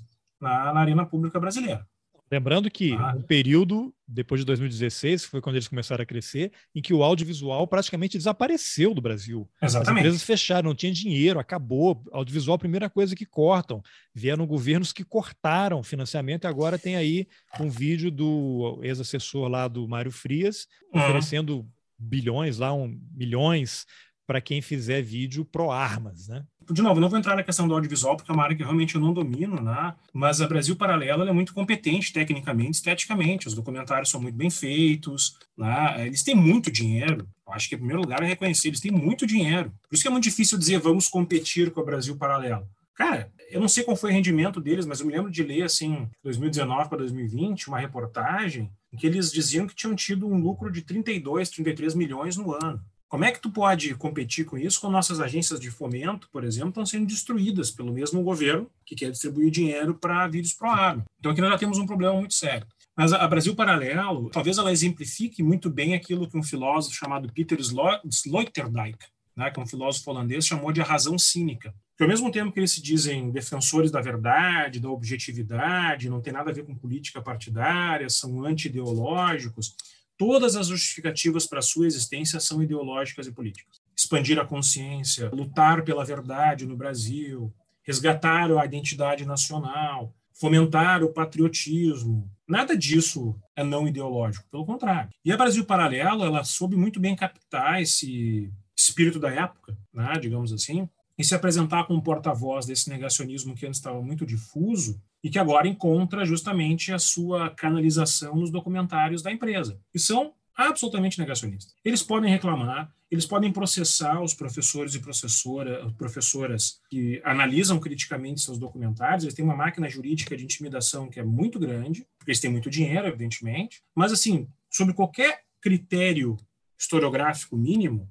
na, na arena pública brasileira. Lembrando que ah. um período, depois de 2016, que foi quando eles começaram a crescer, em que o audiovisual praticamente desapareceu do Brasil. Exatamente. As empresas fecharam, não tinha dinheiro, acabou. Audiovisual, a primeira coisa que cortam. Vieram governos que cortaram financiamento e agora tem aí um vídeo do ex-assessor lá do Mário Frias, uhum. oferecendo bilhões lá, um, milhões para quem fizer vídeo pro armas, né? De novo, não vou entrar na questão do audiovisual, porque é uma área que realmente eu não domino, né? mas a Brasil Paralelo é muito competente tecnicamente, esteticamente. Os documentários são muito bem feitos, né? eles têm muito dinheiro. Eu acho que, em primeiro lugar, é reconhecer, eles têm muito dinheiro. Por isso que é muito difícil dizer vamos competir com a Brasil Paralelo. Cara, eu não sei qual foi o rendimento deles, mas eu me lembro de ler, assim, 2019 para 2020, uma reportagem em que eles diziam que tinham tido um lucro de 32, 33 milhões no ano. Como é que tu pode competir com isso quando nossas agências de fomento, por exemplo, estão sendo destruídas pelo mesmo governo que quer distribuir dinheiro para vídeos pro agro? Então aqui nós já temos um problema muito sério. Mas a Brasil Paralelo, talvez ela exemplifique muito bem aquilo que um filósofo chamado Peter Sloterdijk, né, que é um filósofo holandês, chamou de a razão cínica. Que ao mesmo tempo que eles se dizem defensores da verdade, da objetividade, não tem nada a ver com política partidária, são anti-ideológicos, todas as justificativas para sua existência são ideológicas e políticas. Expandir a consciência, lutar pela verdade no Brasil, resgatar a identidade nacional, fomentar o patriotismo. Nada disso é não ideológico, pelo contrário. E a Brasil Paralelo, ela soube muito bem captar esse espírito da época, né, digamos assim, e se apresentar como porta-voz desse negacionismo que antes estava muito difuso e que agora encontra justamente a sua canalização nos documentários da empresa, que são absolutamente negacionistas. Eles podem reclamar, eles podem processar os professores e professora, professoras que analisam criticamente seus documentários, eles têm uma máquina jurídica de intimidação que é muito grande, porque eles têm muito dinheiro, evidentemente, mas assim, sobre qualquer critério historiográfico mínimo,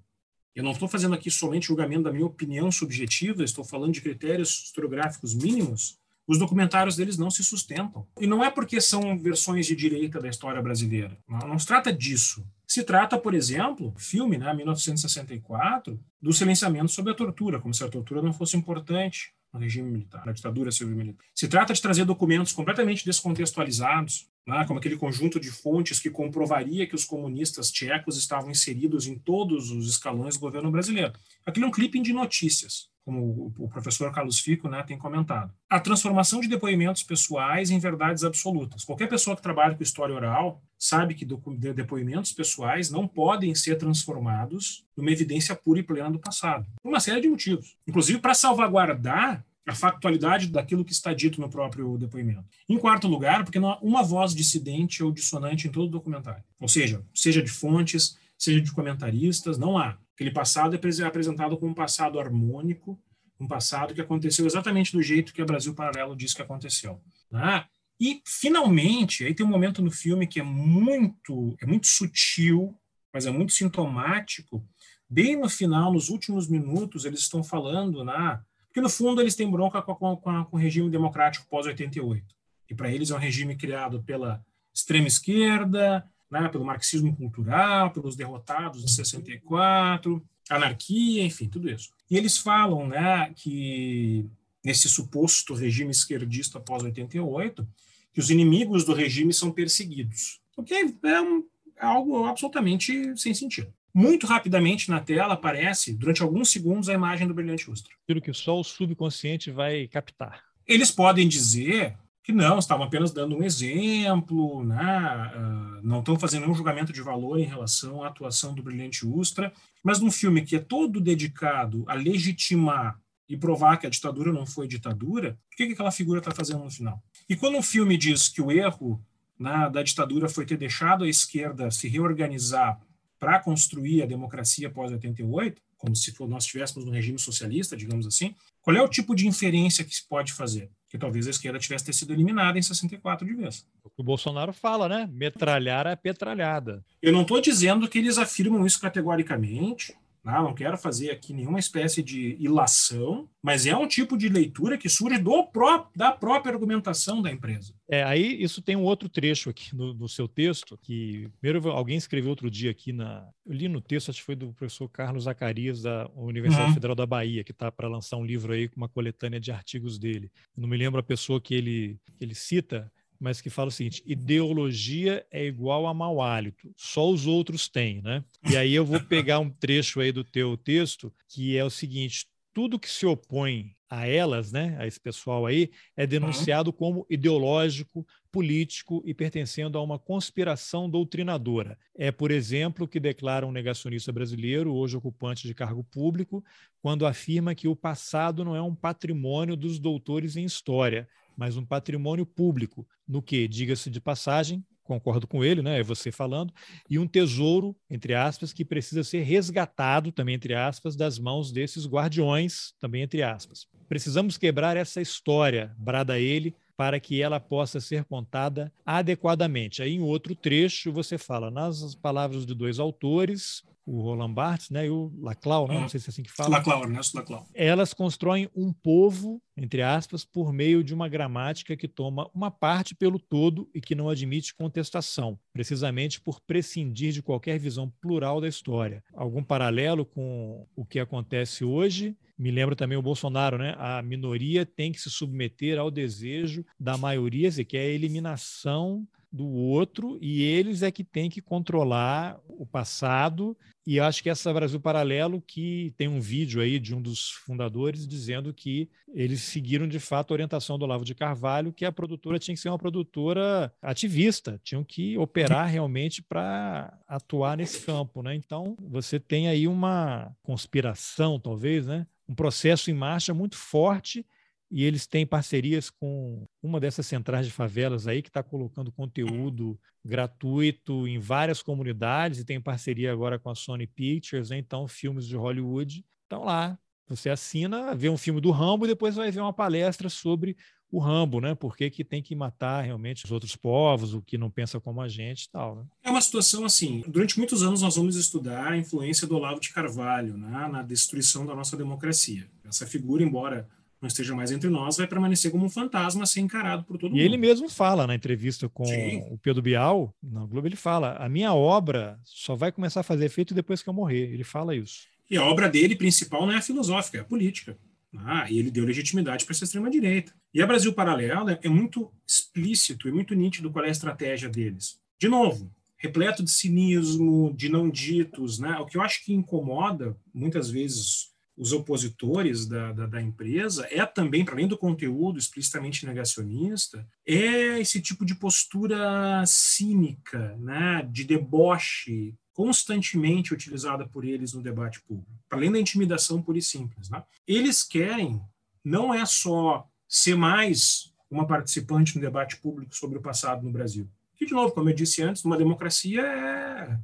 eu não estou fazendo aqui somente julgamento da minha opinião subjetiva, estou falando de critérios historiográficos mínimos, os documentários deles não se sustentam. E não é porque são versões de direita da história brasileira. Não, não se trata disso. Se trata, por exemplo, filme, né, 1964, do silenciamento sobre a tortura, como se a tortura não fosse importante no regime militar, na ditadura civil-militar. Se trata de trazer documentos completamente descontextualizados, né, como aquele conjunto de fontes que comprovaria que os comunistas tchecos estavam inseridos em todos os escalões do governo brasileiro. Aquilo é um clipe de notícias como o professor Carlos Fico né, tem comentado. A transformação de depoimentos pessoais em verdades absolutas. Qualquer pessoa que trabalha com história oral sabe que depoimentos pessoais não podem ser transformados numa evidência pura e plena do passado, por uma série de motivos. Inclusive para salvaguardar a factualidade daquilo que está dito no próprio depoimento. Em quarto lugar, porque não há uma voz dissidente ou dissonante em todo o documentário. Ou seja, seja de fontes, seja de comentaristas, não há. Aquele passado é apresentado como um passado harmônico, um passado que aconteceu exatamente do jeito que o Brasil Paralelo diz que aconteceu. Né? E, finalmente, aí tem um momento no filme que é muito, é muito sutil, mas é muito sintomático. Bem no final, nos últimos minutos, eles estão falando, né? porque no fundo eles têm bronca com, com, com, com o regime democrático pós-88. E para eles é um regime criado pela extrema esquerda, né, pelo marxismo cultural, pelos derrotados de 64, anarquia, enfim, tudo isso. E eles falam né, que nesse suposto regime esquerdista pós 88, que os inimigos do regime são perseguidos. O que é, um, é algo absolutamente sem sentido. Muito rapidamente na tela aparece, durante alguns segundos, a imagem do brilhante Ustra. Aquilo que só o subconsciente vai captar. Eles podem dizer que não, estavam apenas dando um exemplo, né? Uh, não estão fazendo nenhum julgamento de valor em relação à atuação do brilhante Ustra, mas num filme que é todo dedicado a legitimar e provar que a ditadura não foi ditadura, o que, que aquela figura está fazendo no final? E quando o filme diz que o erro né, da ditadura foi ter deixado a esquerda se reorganizar para construir a democracia pós-88, como se nós estivéssemos no regime socialista, digamos assim, qual é o tipo de inferência que se pode fazer? Que talvez a esquerda tivesse ter sido eliminada em 64 de vez. O Bolsonaro fala, né? Metralhar a petralhada. Eu não estou dizendo que eles afirmam isso categoricamente, não, não quero fazer aqui nenhuma espécie de ilação, mas é um tipo de leitura que surge do pró da própria argumentação da empresa. É, aí isso tem um outro trecho aqui no, no, seu texto, que primeiro alguém escreveu outro dia aqui na. Eu li no texto, acho que foi do professor Carlos Zacarias, da Universidade uhum. Federal da Bahia, que está para lançar um livro aí com uma coletânea de artigos dele. Eu não me lembro a pessoa que ele, que ele cita, mas que fala o seguinte: ideologia é igual a mau hálito, só os outros têm, né? E aí eu vou pegar um trecho aí do teu texto que é o seguinte: tudo que se opõe a elas, né, a esse pessoal aí, é denunciado uhum. como ideológico, político e pertencendo a uma conspiração doutrinadora. É, por exemplo, o que declara um negacionista brasileiro, hoje ocupante de cargo público, quando afirma que o passado não é um patrimônio dos doutores em história, mas um patrimônio público, no que, diga-se de passagem, concordo com ele, né? É você falando, e um tesouro, entre aspas, que precisa ser resgatado, também entre aspas, das mãos desses guardiões, também entre aspas. Precisamos quebrar essa história, brada ele, para que ela possa ser contada adequadamente. Aí, em outro trecho, você fala, nas palavras de dois autores, o Roland Barthes né, e o Laclau, né? não sei se é assim que fala. Laclau, Ernesto Laclau. Elas constroem um povo, entre aspas, por meio de uma gramática que toma uma parte pelo todo e que não admite contestação, precisamente por prescindir de qualquer visão plural da história. Algum paralelo com o que acontece hoje? Me lembra também o Bolsonaro, né? A minoria tem que se submeter ao desejo da maioria, que é a eliminação do outro e eles é que têm que controlar o passado. E acho que essa Brasil Paralelo, que tem um vídeo aí de um dos fundadores dizendo que eles seguiram de fato a orientação do Olavo de Carvalho, que a produtora tinha que ser uma produtora ativista, tinham que operar realmente para atuar nesse campo, né? Então, você tem aí uma conspiração, talvez, né? Um processo em marcha muito forte e eles têm parcerias com uma dessas centrais de favelas aí que está colocando conteúdo gratuito em várias comunidades e tem parceria agora com a Sony Pictures, né? então filmes de Hollywood estão lá. Você assina, vê um filme do Rambo e depois vai ver uma palestra sobre o Rambo, né? Por que, que tem que matar realmente os outros povos, o que não pensa como a gente e tal. Né? É uma situação assim. Durante muitos anos nós vamos estudar a influência do Olavo de Carvalho né? na destruição da nossa democracia. Essa figura, embora não esteja mais entre nós, vai permanecer como um fantasma ser encarado por todo e mundo. E ele mesmo fala na entrevista com Sim. o Pedro Bial, na Globo, ele fala: a minha obra só vai começar a fazer efeito depois que eu morrer. Ele fala isso. E a obra dele principal não é a filosófica, é a política. Ah, e ele deu legitimidade para essa extrema-direita. E a Brasil Paralelo é muito explícito e muito nítido qual é a estratégia deles. De novo, repleto de cinismo, de não ditos, né? O que eu acho que incomoda muitas vezes os opositores da, da, da, empresa é também, para além do conteúdo explicitamente negacionista, é esse tipo de postura cínica, né, de deboche constantemente utilizada por eles no debate público, para além da intimidação pura e simples. Né? Eles querem não é só ser mais uma participante no debate público sobre o passado no Brasil, que, de novo, como eu disse antes, numa democracia é,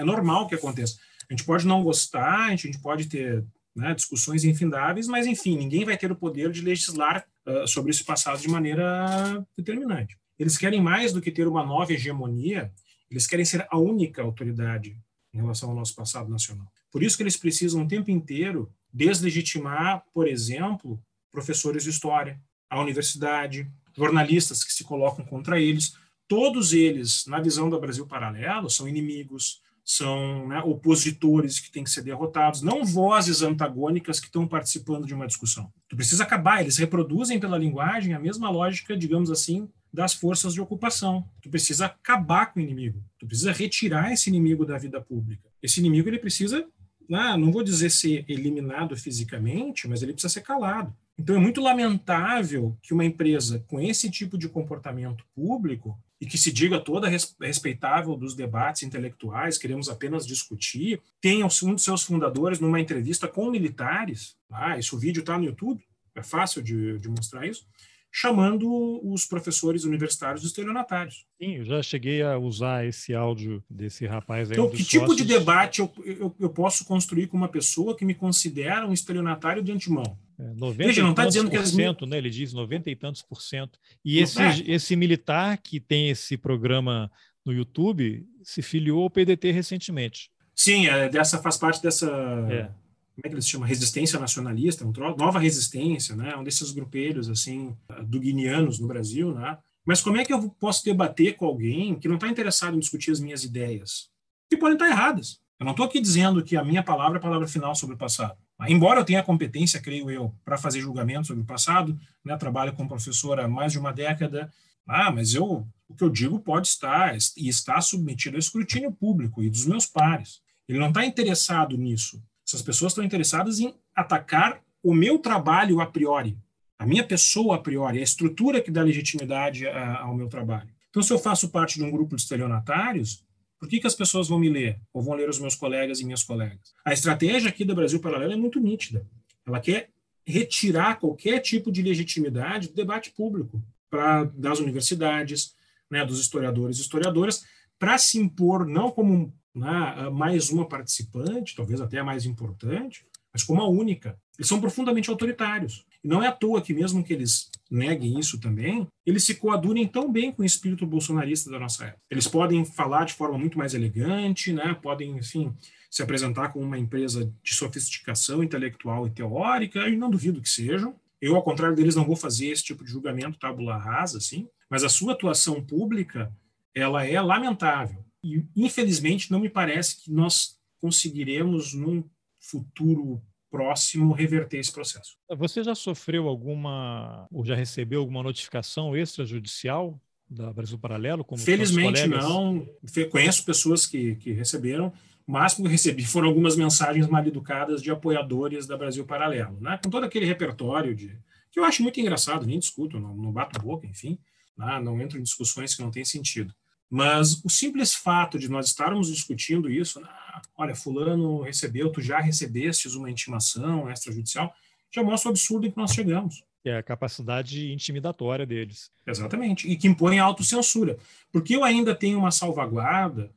é normal que aconteça. A gente pode não gostar, a gente pode ter né, discussões infindáveis, mas, enfim, ninguém vai ter o poder de legislar uh, sobre esse passado de maneira determinante. Eles querem mais do que ter uma nova hegemonia, eles querem ser a única autoridade em relação ao nosso passado nacional. Por isso que eles precisam o tempo inteiro deslegitimar, por exemplo, professores de história, a universidade, jornalistas que se colocam contra eles. Todos eles, na visão do Brasil Paralelo, são inimigos, são né, opositores que têm que ser derrotados, não vozes antagônicas que estão participando de uma discussão. Tu precisa acabar, eles reproduzem pela linguagem a mesma lógica, digamos assim, das forças de ocupação. Tu precisa acabar com o inimigo. Tu precisa retirar esse inimigo da vida pública. Esse inimigo ele precisa, ah, não vou dizer ser eliminado fisicamente, mas ele precisa ser calado. Então é muito lamentável que uma empresa com esse tipo de comportamento público e que se diga toda respeitável dos debates intelectuais, queremos apenas discutir, tenha um dos seus fundadores numa entrevista com militares, ah, esse vídeo está no YouTube, é fácil de, de mostrar isso, chamando os professores universitários de estelionatários. Sim, eu já cheguei a usar esse áudio desse rapaz aí. Então, que tipo sócios... de debate eu, eu, eu, posso construir com uma pessoa que me considera um estelionatário de antemão? É, 90 Veja, não está dizendo que as... né, ele diz 90 e tantos por cento. E esse, é. esse militar que tem esse programa no YouTube se filiou ao PDT recentemente. Sim, é, dessa faz parte dessa é como é que eles chamam? Resistência nacionalista, um nova resistência, né? Um desses grupelhos, assim, duguinianos no Brasil, né? Mas como é que eu posso debater com alguém que não está interessado em discutir as minhas ideias? Que podem estar erradas. Eu não estou aqui dizendo que a minha palavra é a palavra final sobre o passado. Embora eu tenha competência, creio eu, para fazer julgamento sobre o passado, né? trabalho como professor há mais de uma década, ah, mas eu, o que eu digo pode estar e está submetido ao escrutínio público e dos meus pares. Ele não está interessado nisso. Essas pessoas estão interessadas em atacar o meu trabalho a priori, a minha pessoa a priori, a estrutura que dá legitimidade ao meu trabalho. Então, se eu faço parte de um grupo de estelionatários, por que, que as pessoas vão me ler? Ou vão ler os meus colegas e minhas colegas? A estratégia aqui do Brasil Paralelo é muito nítida. Ela quer retirar qualquer tipo de legitimidade do debate público para das universidades, né, dos historiadores e historiadoras, para se impor não como né, mais uma participante, talvez até a mais importante, mas como a única. Eles são profundamente autoritários. E não é à toa que, mesmo que eles neguem isso também, eles se coadunem tão bem com o espírito bolsonarista da nossa época. Eles podem falar de forma muito mais elegante, né? podem, enfim, se apresentar como uma empresa de sofisticação intelectual e teórica, e não duvido que sejam. Eu, ao contrário deles, não vou fazer esse tipo de julgamento tábula rasa, assim, mas a sua atuação pública, ela é lamentável. E, infelizmente, não me parece que nós conseguiremos, num futuro próximo, reverter esse processo. Você já sofreu alguma, ou já recebeu alguma notificação extrajudicial da Brasil Paralelo? Como Felizmente não. Conheço pessoas que, que receberam. O máximo que recebi foram algumas mensagens mal educadas de apoiadores da Brasil Paralelo, né? com todo aquele repertório de que eu acho muito engraçado, nem discuto, não, não bato boca, enfim, né? não entro em discussões que não têm sentido. Mas o simples fato de nós estarmos discutindo isso, ah, olha, fulano recebeu, tu já recebestes uma intimação extrajudicial, já mostra o absurdo em que nós chegamos. É a capacidade intimidatória deles. Exatamente, e que impõe a autocensura. Porque eu ainda tenho uma salvaguarda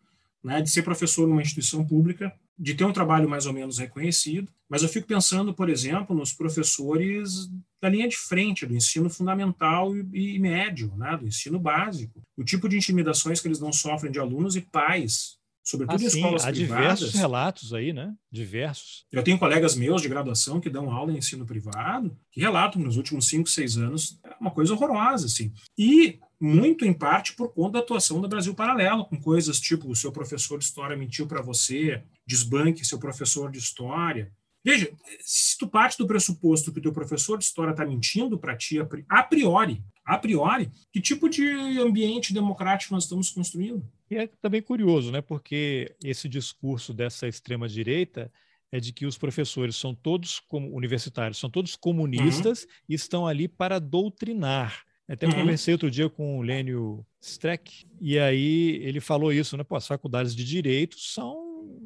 né, de ser professor numa instituição pública, de ter um trabalho mais ou menos reconhecido, mas eu fico pensando, por exemplo, nos professores da linha de frente, do ensino fundamental e, e médio, né, do ensino básico. O tipo de intimidações que eles não sofrem de alunos e pais, sobretudo ah, em escolas há privadas. Diversos relatos aí, né? Diversos. Eu tenho colegas meus de graduação que dão aula em ensino privado, que relatam nos últimos cinco, seis anos é uma coisa horrorosa, assim. E muito em parte por conta da atuação do Brasil Paralelo, com coisas tipo o seu professor de história mentiu para você, desbanque seu professor de história. Veja, se tu parte do pressuposto que o teu professor de história está mentindo para ti a priori, a priori, que tipo de ambiente democrático nós estamos construindo? E é também curioso, né? Porque esse discurso dessa extrema direita é de que os professores são todos como universitários, são todos comunistas uhum. e estão ali para doutrinar. Até uhum. conversei outro dia com o Lênio Streck, e aí ele falou isso, né? Pô, as faculdades de direito são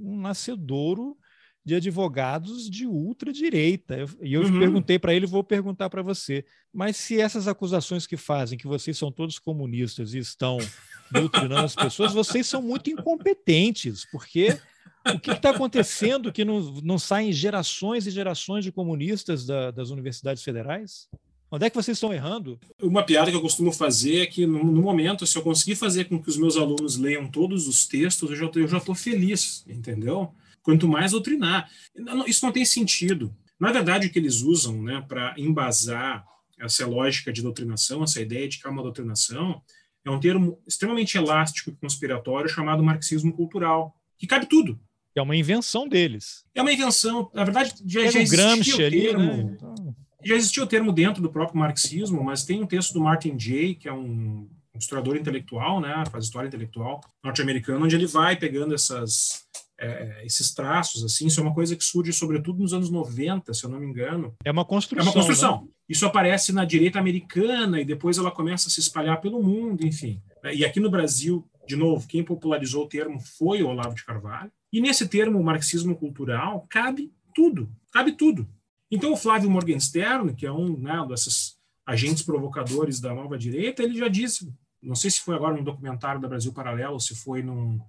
um nascedouro de advogados de ultradireita. E eu uhum. perguntei para ele, vou perguntar para você. Mas se essas acusações que fazem, que vocês são todos comunistas e estão doutrinando as pessoas, vocês são muito incompetentes, porque o que está acontecendo que não, não saem gerações e gerações de comunistas da, das universidades federais? Onde é que vocês estão errando? Uma piada que eu costumo fazer é que, no, no momento, se eu conseguir fazer com que os meus alunos leiam todos os textos, eu já estou feliz, entendeu? Quanto mais doutrinar. Isso não tem sentido. Na verdade, o que eles usam né, para embasar essa lógica de doutrinação, essa ideia de que há uma doutrinação, é um termo extremamente elástico e conspiratório chamado marxismo cultural, que cabe tudo. É uma invenção deles. É uma invenção. Na verdade, já, já existia o termo. Ali, né? então... Já existia o termo dentro do próprio marxismo, mas tem um texto do Martin Jay, que é um historiador intelectual, né, faz história intelectual norte-americano, onde ele vai pegando essas é, esses traços, assim, isso é uma coisa que surge sobretudo nos anos 90, se eu não me engano. É uma construção. É uma construção. Né? Isso aparece na direita americana e depois ela começa a se espalhar pelo mundo, enfim. E aqui no Brasil, de novo, quem popularizou o termo foi o Olavo de Carvalho. E nesse termo, marxismo cultural, cabe tudo, cabe tudo. Então, o Flávio Morgenstern, que é um né, desses agentes provocadores da nova direita, ele já disse, não sei se foi agora no documentário da Brasil Paralelo, ou se foi num,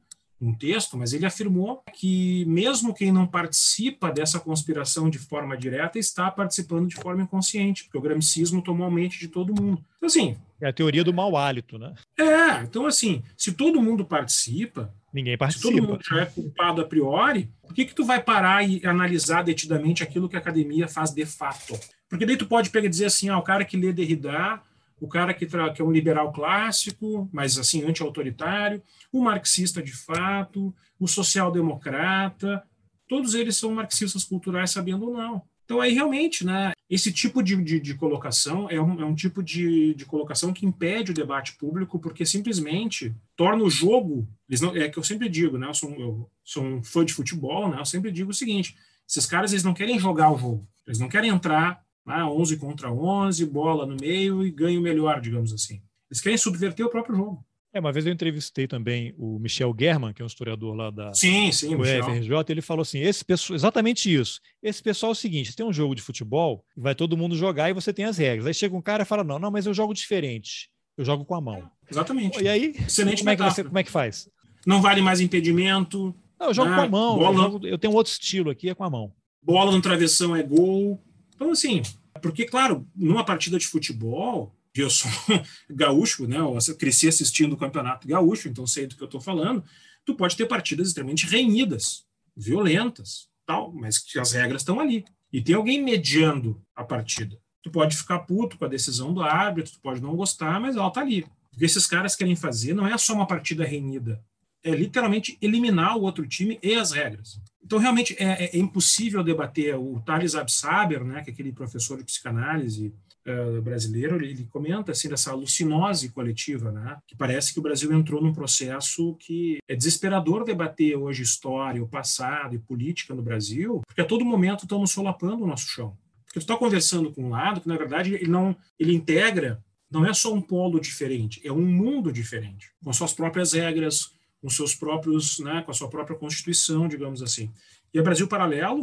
um texto, mas ele afirmou que mesmo quem não participa dessa conspiração de forma direta está participando de forma inconsciente, porque o gramicismo tomou a mente de todo mundo. Então, assim... É a teoria do mau hálito, né? É, então, assim, se todo mundo participa, Ninguém participa. Se todo mundo já é culpado a priori, por que, que tu vai parar e analisar detidamente aquilo que a academia faz de fato? Porque daí tu pode pegar e dizer assim, ah, o cara que lê Derrida, o cara que, que é um liberal clássico, mas assim, anti-autoritário, o marxista de fato, o social-democrata, todos eles são marxistas culturais, sabendo ou não. Então, aí realmente, né, esse tipo de, de, de colocação é um, é um tipo de, de, colocação que impede o debate público, porque simplesmente torna o jogo. Não, é que eu sempre digo, né, eu sou, eu sou um fã de futebol, né, eu sempre digo o seguinte: esses caras eles não querem jogar o jogo, eles não querem entrar né, 11 contra 11, bola no meio e ganho melhor, digamos assim. Eles querem subverter o próprio jogo. É, uma vez eu entrevistei também o Michel German, que é um historiador lá da sim, sim, do FRJ, ele falou assim, esse pessoal, exatamente isso. Esse pessoal é o seguinte, tem um jogo de futebol, vai todo mundo jogar e você tem as regras. Aí chega um cara e fala, não, não, mas eu jogo diferente. Eu jogo com a mão. Exatamente. E aí, Excelente como, é que você, como é que faz? Não vale mais impedimento. Não, eu jogo né? com a mão. Bola... Eu, jogo, eu tenho outro estilo aqui, é com a mão. Bola no travessão é gol. Então, assim, porque, claro, numa partida de futebol, eu sou gaúcho, né? Eu cresci assistindo o campeonato gaúcho, então sei do que eu estou falando. Tu pode ter partidas extremamente renhidas, violentas, tal, mas que as regras estão ali. E tem alguém mediando a partida. Tu pode ficar puto com a decisão do árbitro, tu pode não gostar, mas ela está ali. O que esses caras querem fazer não é só uma partida renhida, é literalmente eliminar o outro time e as regras. Então, realmente, é, é impossível debater. O Thales Absaber, né, que é aquele professor de psicanálise uh, brasileiro, ele, ele, comenta assim, dessa alucinose coletiva, né, que parece que o Brasil entrou num processo que é desesperador debater hoje história, o passado e política no Brasil, porque a todo momento estamos solapando o nosso chão. Porque tu está conversando com um lado que, na verdade, ele não ele integra, não é só um polo diferente, é um mundo diferente, com suas próprias regras, com seus próprios, né, com a sua própria constituição, digamos assim. E a Brasil Paralelo,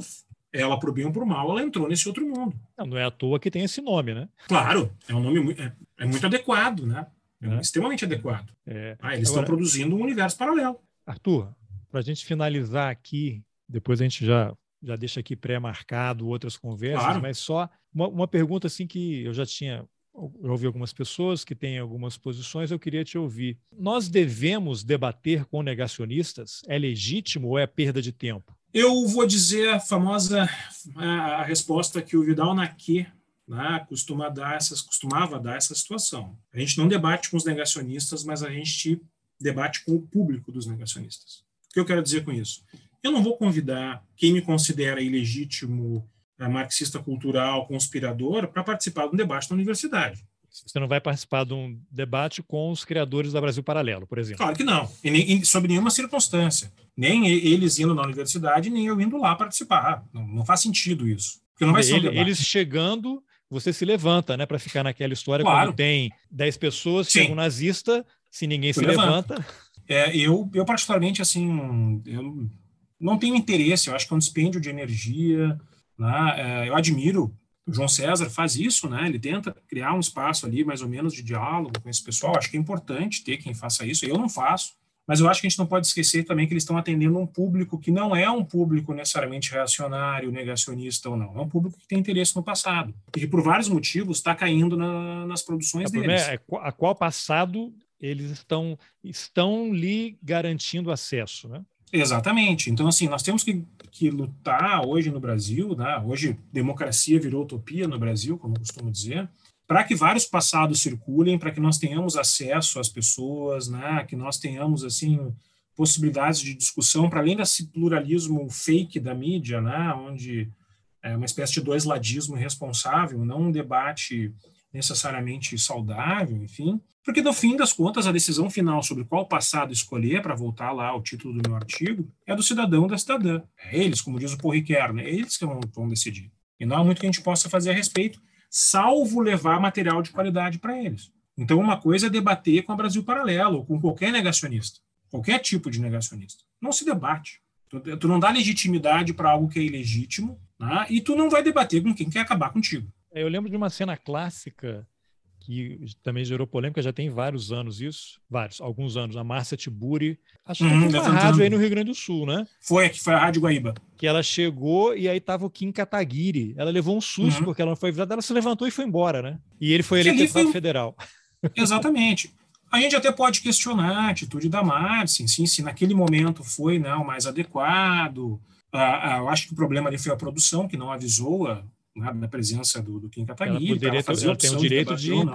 ela por bem ou por mal, ela entrou nesse outro mundo. Não, não é à toa que tem esse nome, né? Claro, é um nome muito, é, é muito adequado, né? É, é. extremamente adequado. É. Ah, eles Agora, estão produzindo um universo paralelo. Arthur, para a gente finalizar aqui, depois a gente já já deixa aqui pré-marcado outras conversas, claro. mas só uma, uma pergunta assim que eu já tinha eu ouvi algumas pessoas que têm algumas posições, eu queria te ouvir. Nós devemos debater com negacionistas? É legítimo ou é perda de tempo? Eu vou dizer a famosa a, resposta que o Vidal Naquê né, costuma dar essas, costumava dar essa situação. A gente não debate com os negacionistas, mas a gente debate com o público dos negacionistas. O que eu quero dizer com isso? Eu não vou convidar quem me considera ilegítimo marxista cultural, conspirador, para participar de um debate na universidade. Você não vai participar de um debate com os criadores da Brasil Paralelo, por exemplo? Claro que não, e nem, sob nenhuma circunstância. Nem eles indo na universidade, nem eu indo lá participar. Não, não faz sentido isso. Porque não vai ser um Ele, Eles chegando, você se levanta, né, para ficar naquela história claro. quando tem 10 pessoas, chega um nazista, se ninguém se levanta. levanta. É, eu, eu, particularmente, assim, eu não tenho interesse, eu acho que é um dispêndio de energia, né? É, eu admiro o João César faz isso, né? Ele tenta criar um espaço ali, mais ou menos, de diálogo com esse pessoal. Acho que é importante ter quem faça isso. Eu não faço, mas eu acho que a gente não pode esquecer também que eles estão atendendo um público que não é um público necessariamente reacionário, negacionista ou não. É um público que tem interesse no passado e que, por vários motivos, está caindo na, nas produções é, deles. É, a qual passado eles estão, estão lhe garantindo acesso, né? Exatamente. Então, assim, nós temos que, que lutar hoje no Brasil, né? hoje democracia virou utopia no Brasil, como costumo dizer, para que vários passados circulem, para que nós tenhamos acesso às pessoas, né? que nós tenhamos, assim, possibilidades de discussão, para além desse pluralismo fake da mídia, né? onde é uma espécie de dois ladismo irresponsável, não um debate necessariamente saudável, enfim, porque no fim das contas a decisão final sobre qual passado escolher para voltar lá ao título do meu artigo é do cidadão da cidadã. É eles, como diz o Paul né? é eles que vão, vão decidir. E não há muito que a gente possa fazer a respeito, salvo levar material de qualidade para eles. Então, uma coisa é debater com a Brasil Paralelo, ou com qualquer negacionista, qualquer tipo de negacionista. Não se debate. Tu, tu não dá legitimidade para algo que é ilegítimo, né? e tu não vai debater com quem quer acabar contigo. É, eu lembro de uma cena clássica que também gerou polêmica, já tem vários anos isso, vários, alguns anos, a Márcia Tiburi, acho que uhum, foi uma rádio aí no Rio Grande do Sul, né? Foi, que foi a Rádio Guaíba. Que ela chegou e aí tava o Kim Kataguiri, ela levou um susto uhum. porque ela não foi avisada, ela se levantou e foi embora, né? E ele foi eleito deputado foi... federal. Exatamente. A gente até pode questionar a atitude da Márcia, sim, se naquele momento foi não, mais adequado. Ah, ah, eu acho que o problema ali foi a produção, que não avisou a, né, da presença do, do Kim Kataguiri. Ela, poderia, ela, ela tem o direito de, de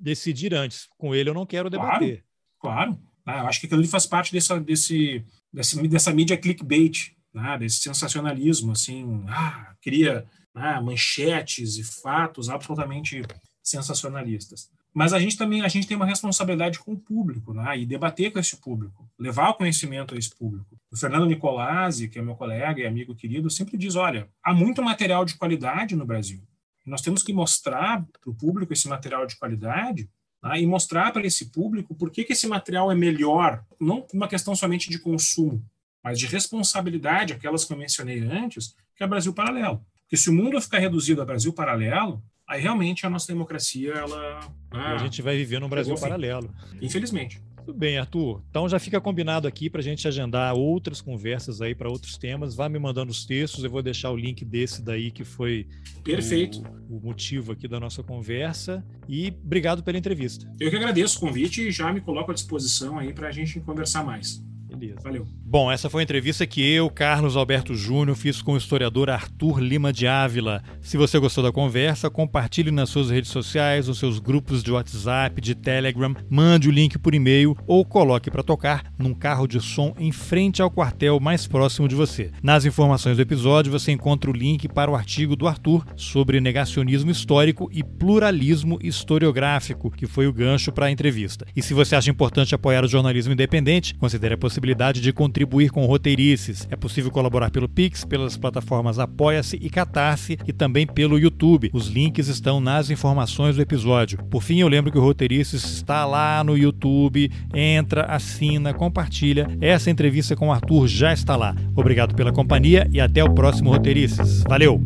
decidir antes. Com ele eu não quero debater. Claro, claro. Ah, eu acho que aquilo ali faz parte dessa, desse, dessa, dessa mídia clickbait, né, desse sensacionalismo, assim, ah, cria né, manchetes e fatos absolutamente sensacionalistas mas a gente também a gente tem uma responsabilidade com o público, né? E debater com esse público, levar o conhecimento a esse público. O Fernando Nicolazzi, que é meu colega e amigo querido, sempre diz: olha, há muito material de qualidade no Brasil. Nós temos que mostrar para o público esse material de qualidade né? e mostrar para esse público por que, que esse material é melhor, não uma questão somente de consumo, mas de responsabilidade, aquelas que eu mencionei antes, que é Brasil Paralelo. Porque se o mundo ficar reduzido a Brasil Paralelo, aí realmente a nossa democracia ela ah, a gente vai viver num Brasil paralelo. Infelizmente. Tudo bem, Arthur. Então já fica combinado aqui para a gente agendar outras conversas aí para outros temas. Vá me mandando os textos, eu vou deixar o link desse daí que foi Perfeito. O, o motivo aqui da nossa conversa. E obrigado pela entrevista. Eu que agradeço o convite e já me coloco à disposição aí para a gente conversar mais. Beleza. Valeu. Bom, essa foi a entrevista que eu, Carlos Alberto Júnior, fiz com o historiador Arthur Lima de Ávila. Se você gostou da conversa, compartilhe nas suas redes sociais, nos seus grupos de WhatsApp, de Telegram, mande o link por e-mail ou coloque para tocar num carro de som em frente ao quartel mais próximo de você. Nas informações do episódio você encontra o link para o artigo do Arthur sobre negacionismo histórico e pluralismo historiográfico, que foi o gancho para a entrevista. E se você acha importante apoiar o jornalismo independente, considere a possibilidade de contribuir contribuir com roteirices. É possível colaborar pelo Pix, pelas plataformas Apoia-se e Catarse e também pelo YouTube. Os links estão nas informações do episódio. Por fim, eu lembro que o Roteirices está lá no YouTube. Entra, assina, compartilha. Essa entrevista com o Arthur já está lá. Obrigado pela companhia e até o próximo Roteirices. Valeu!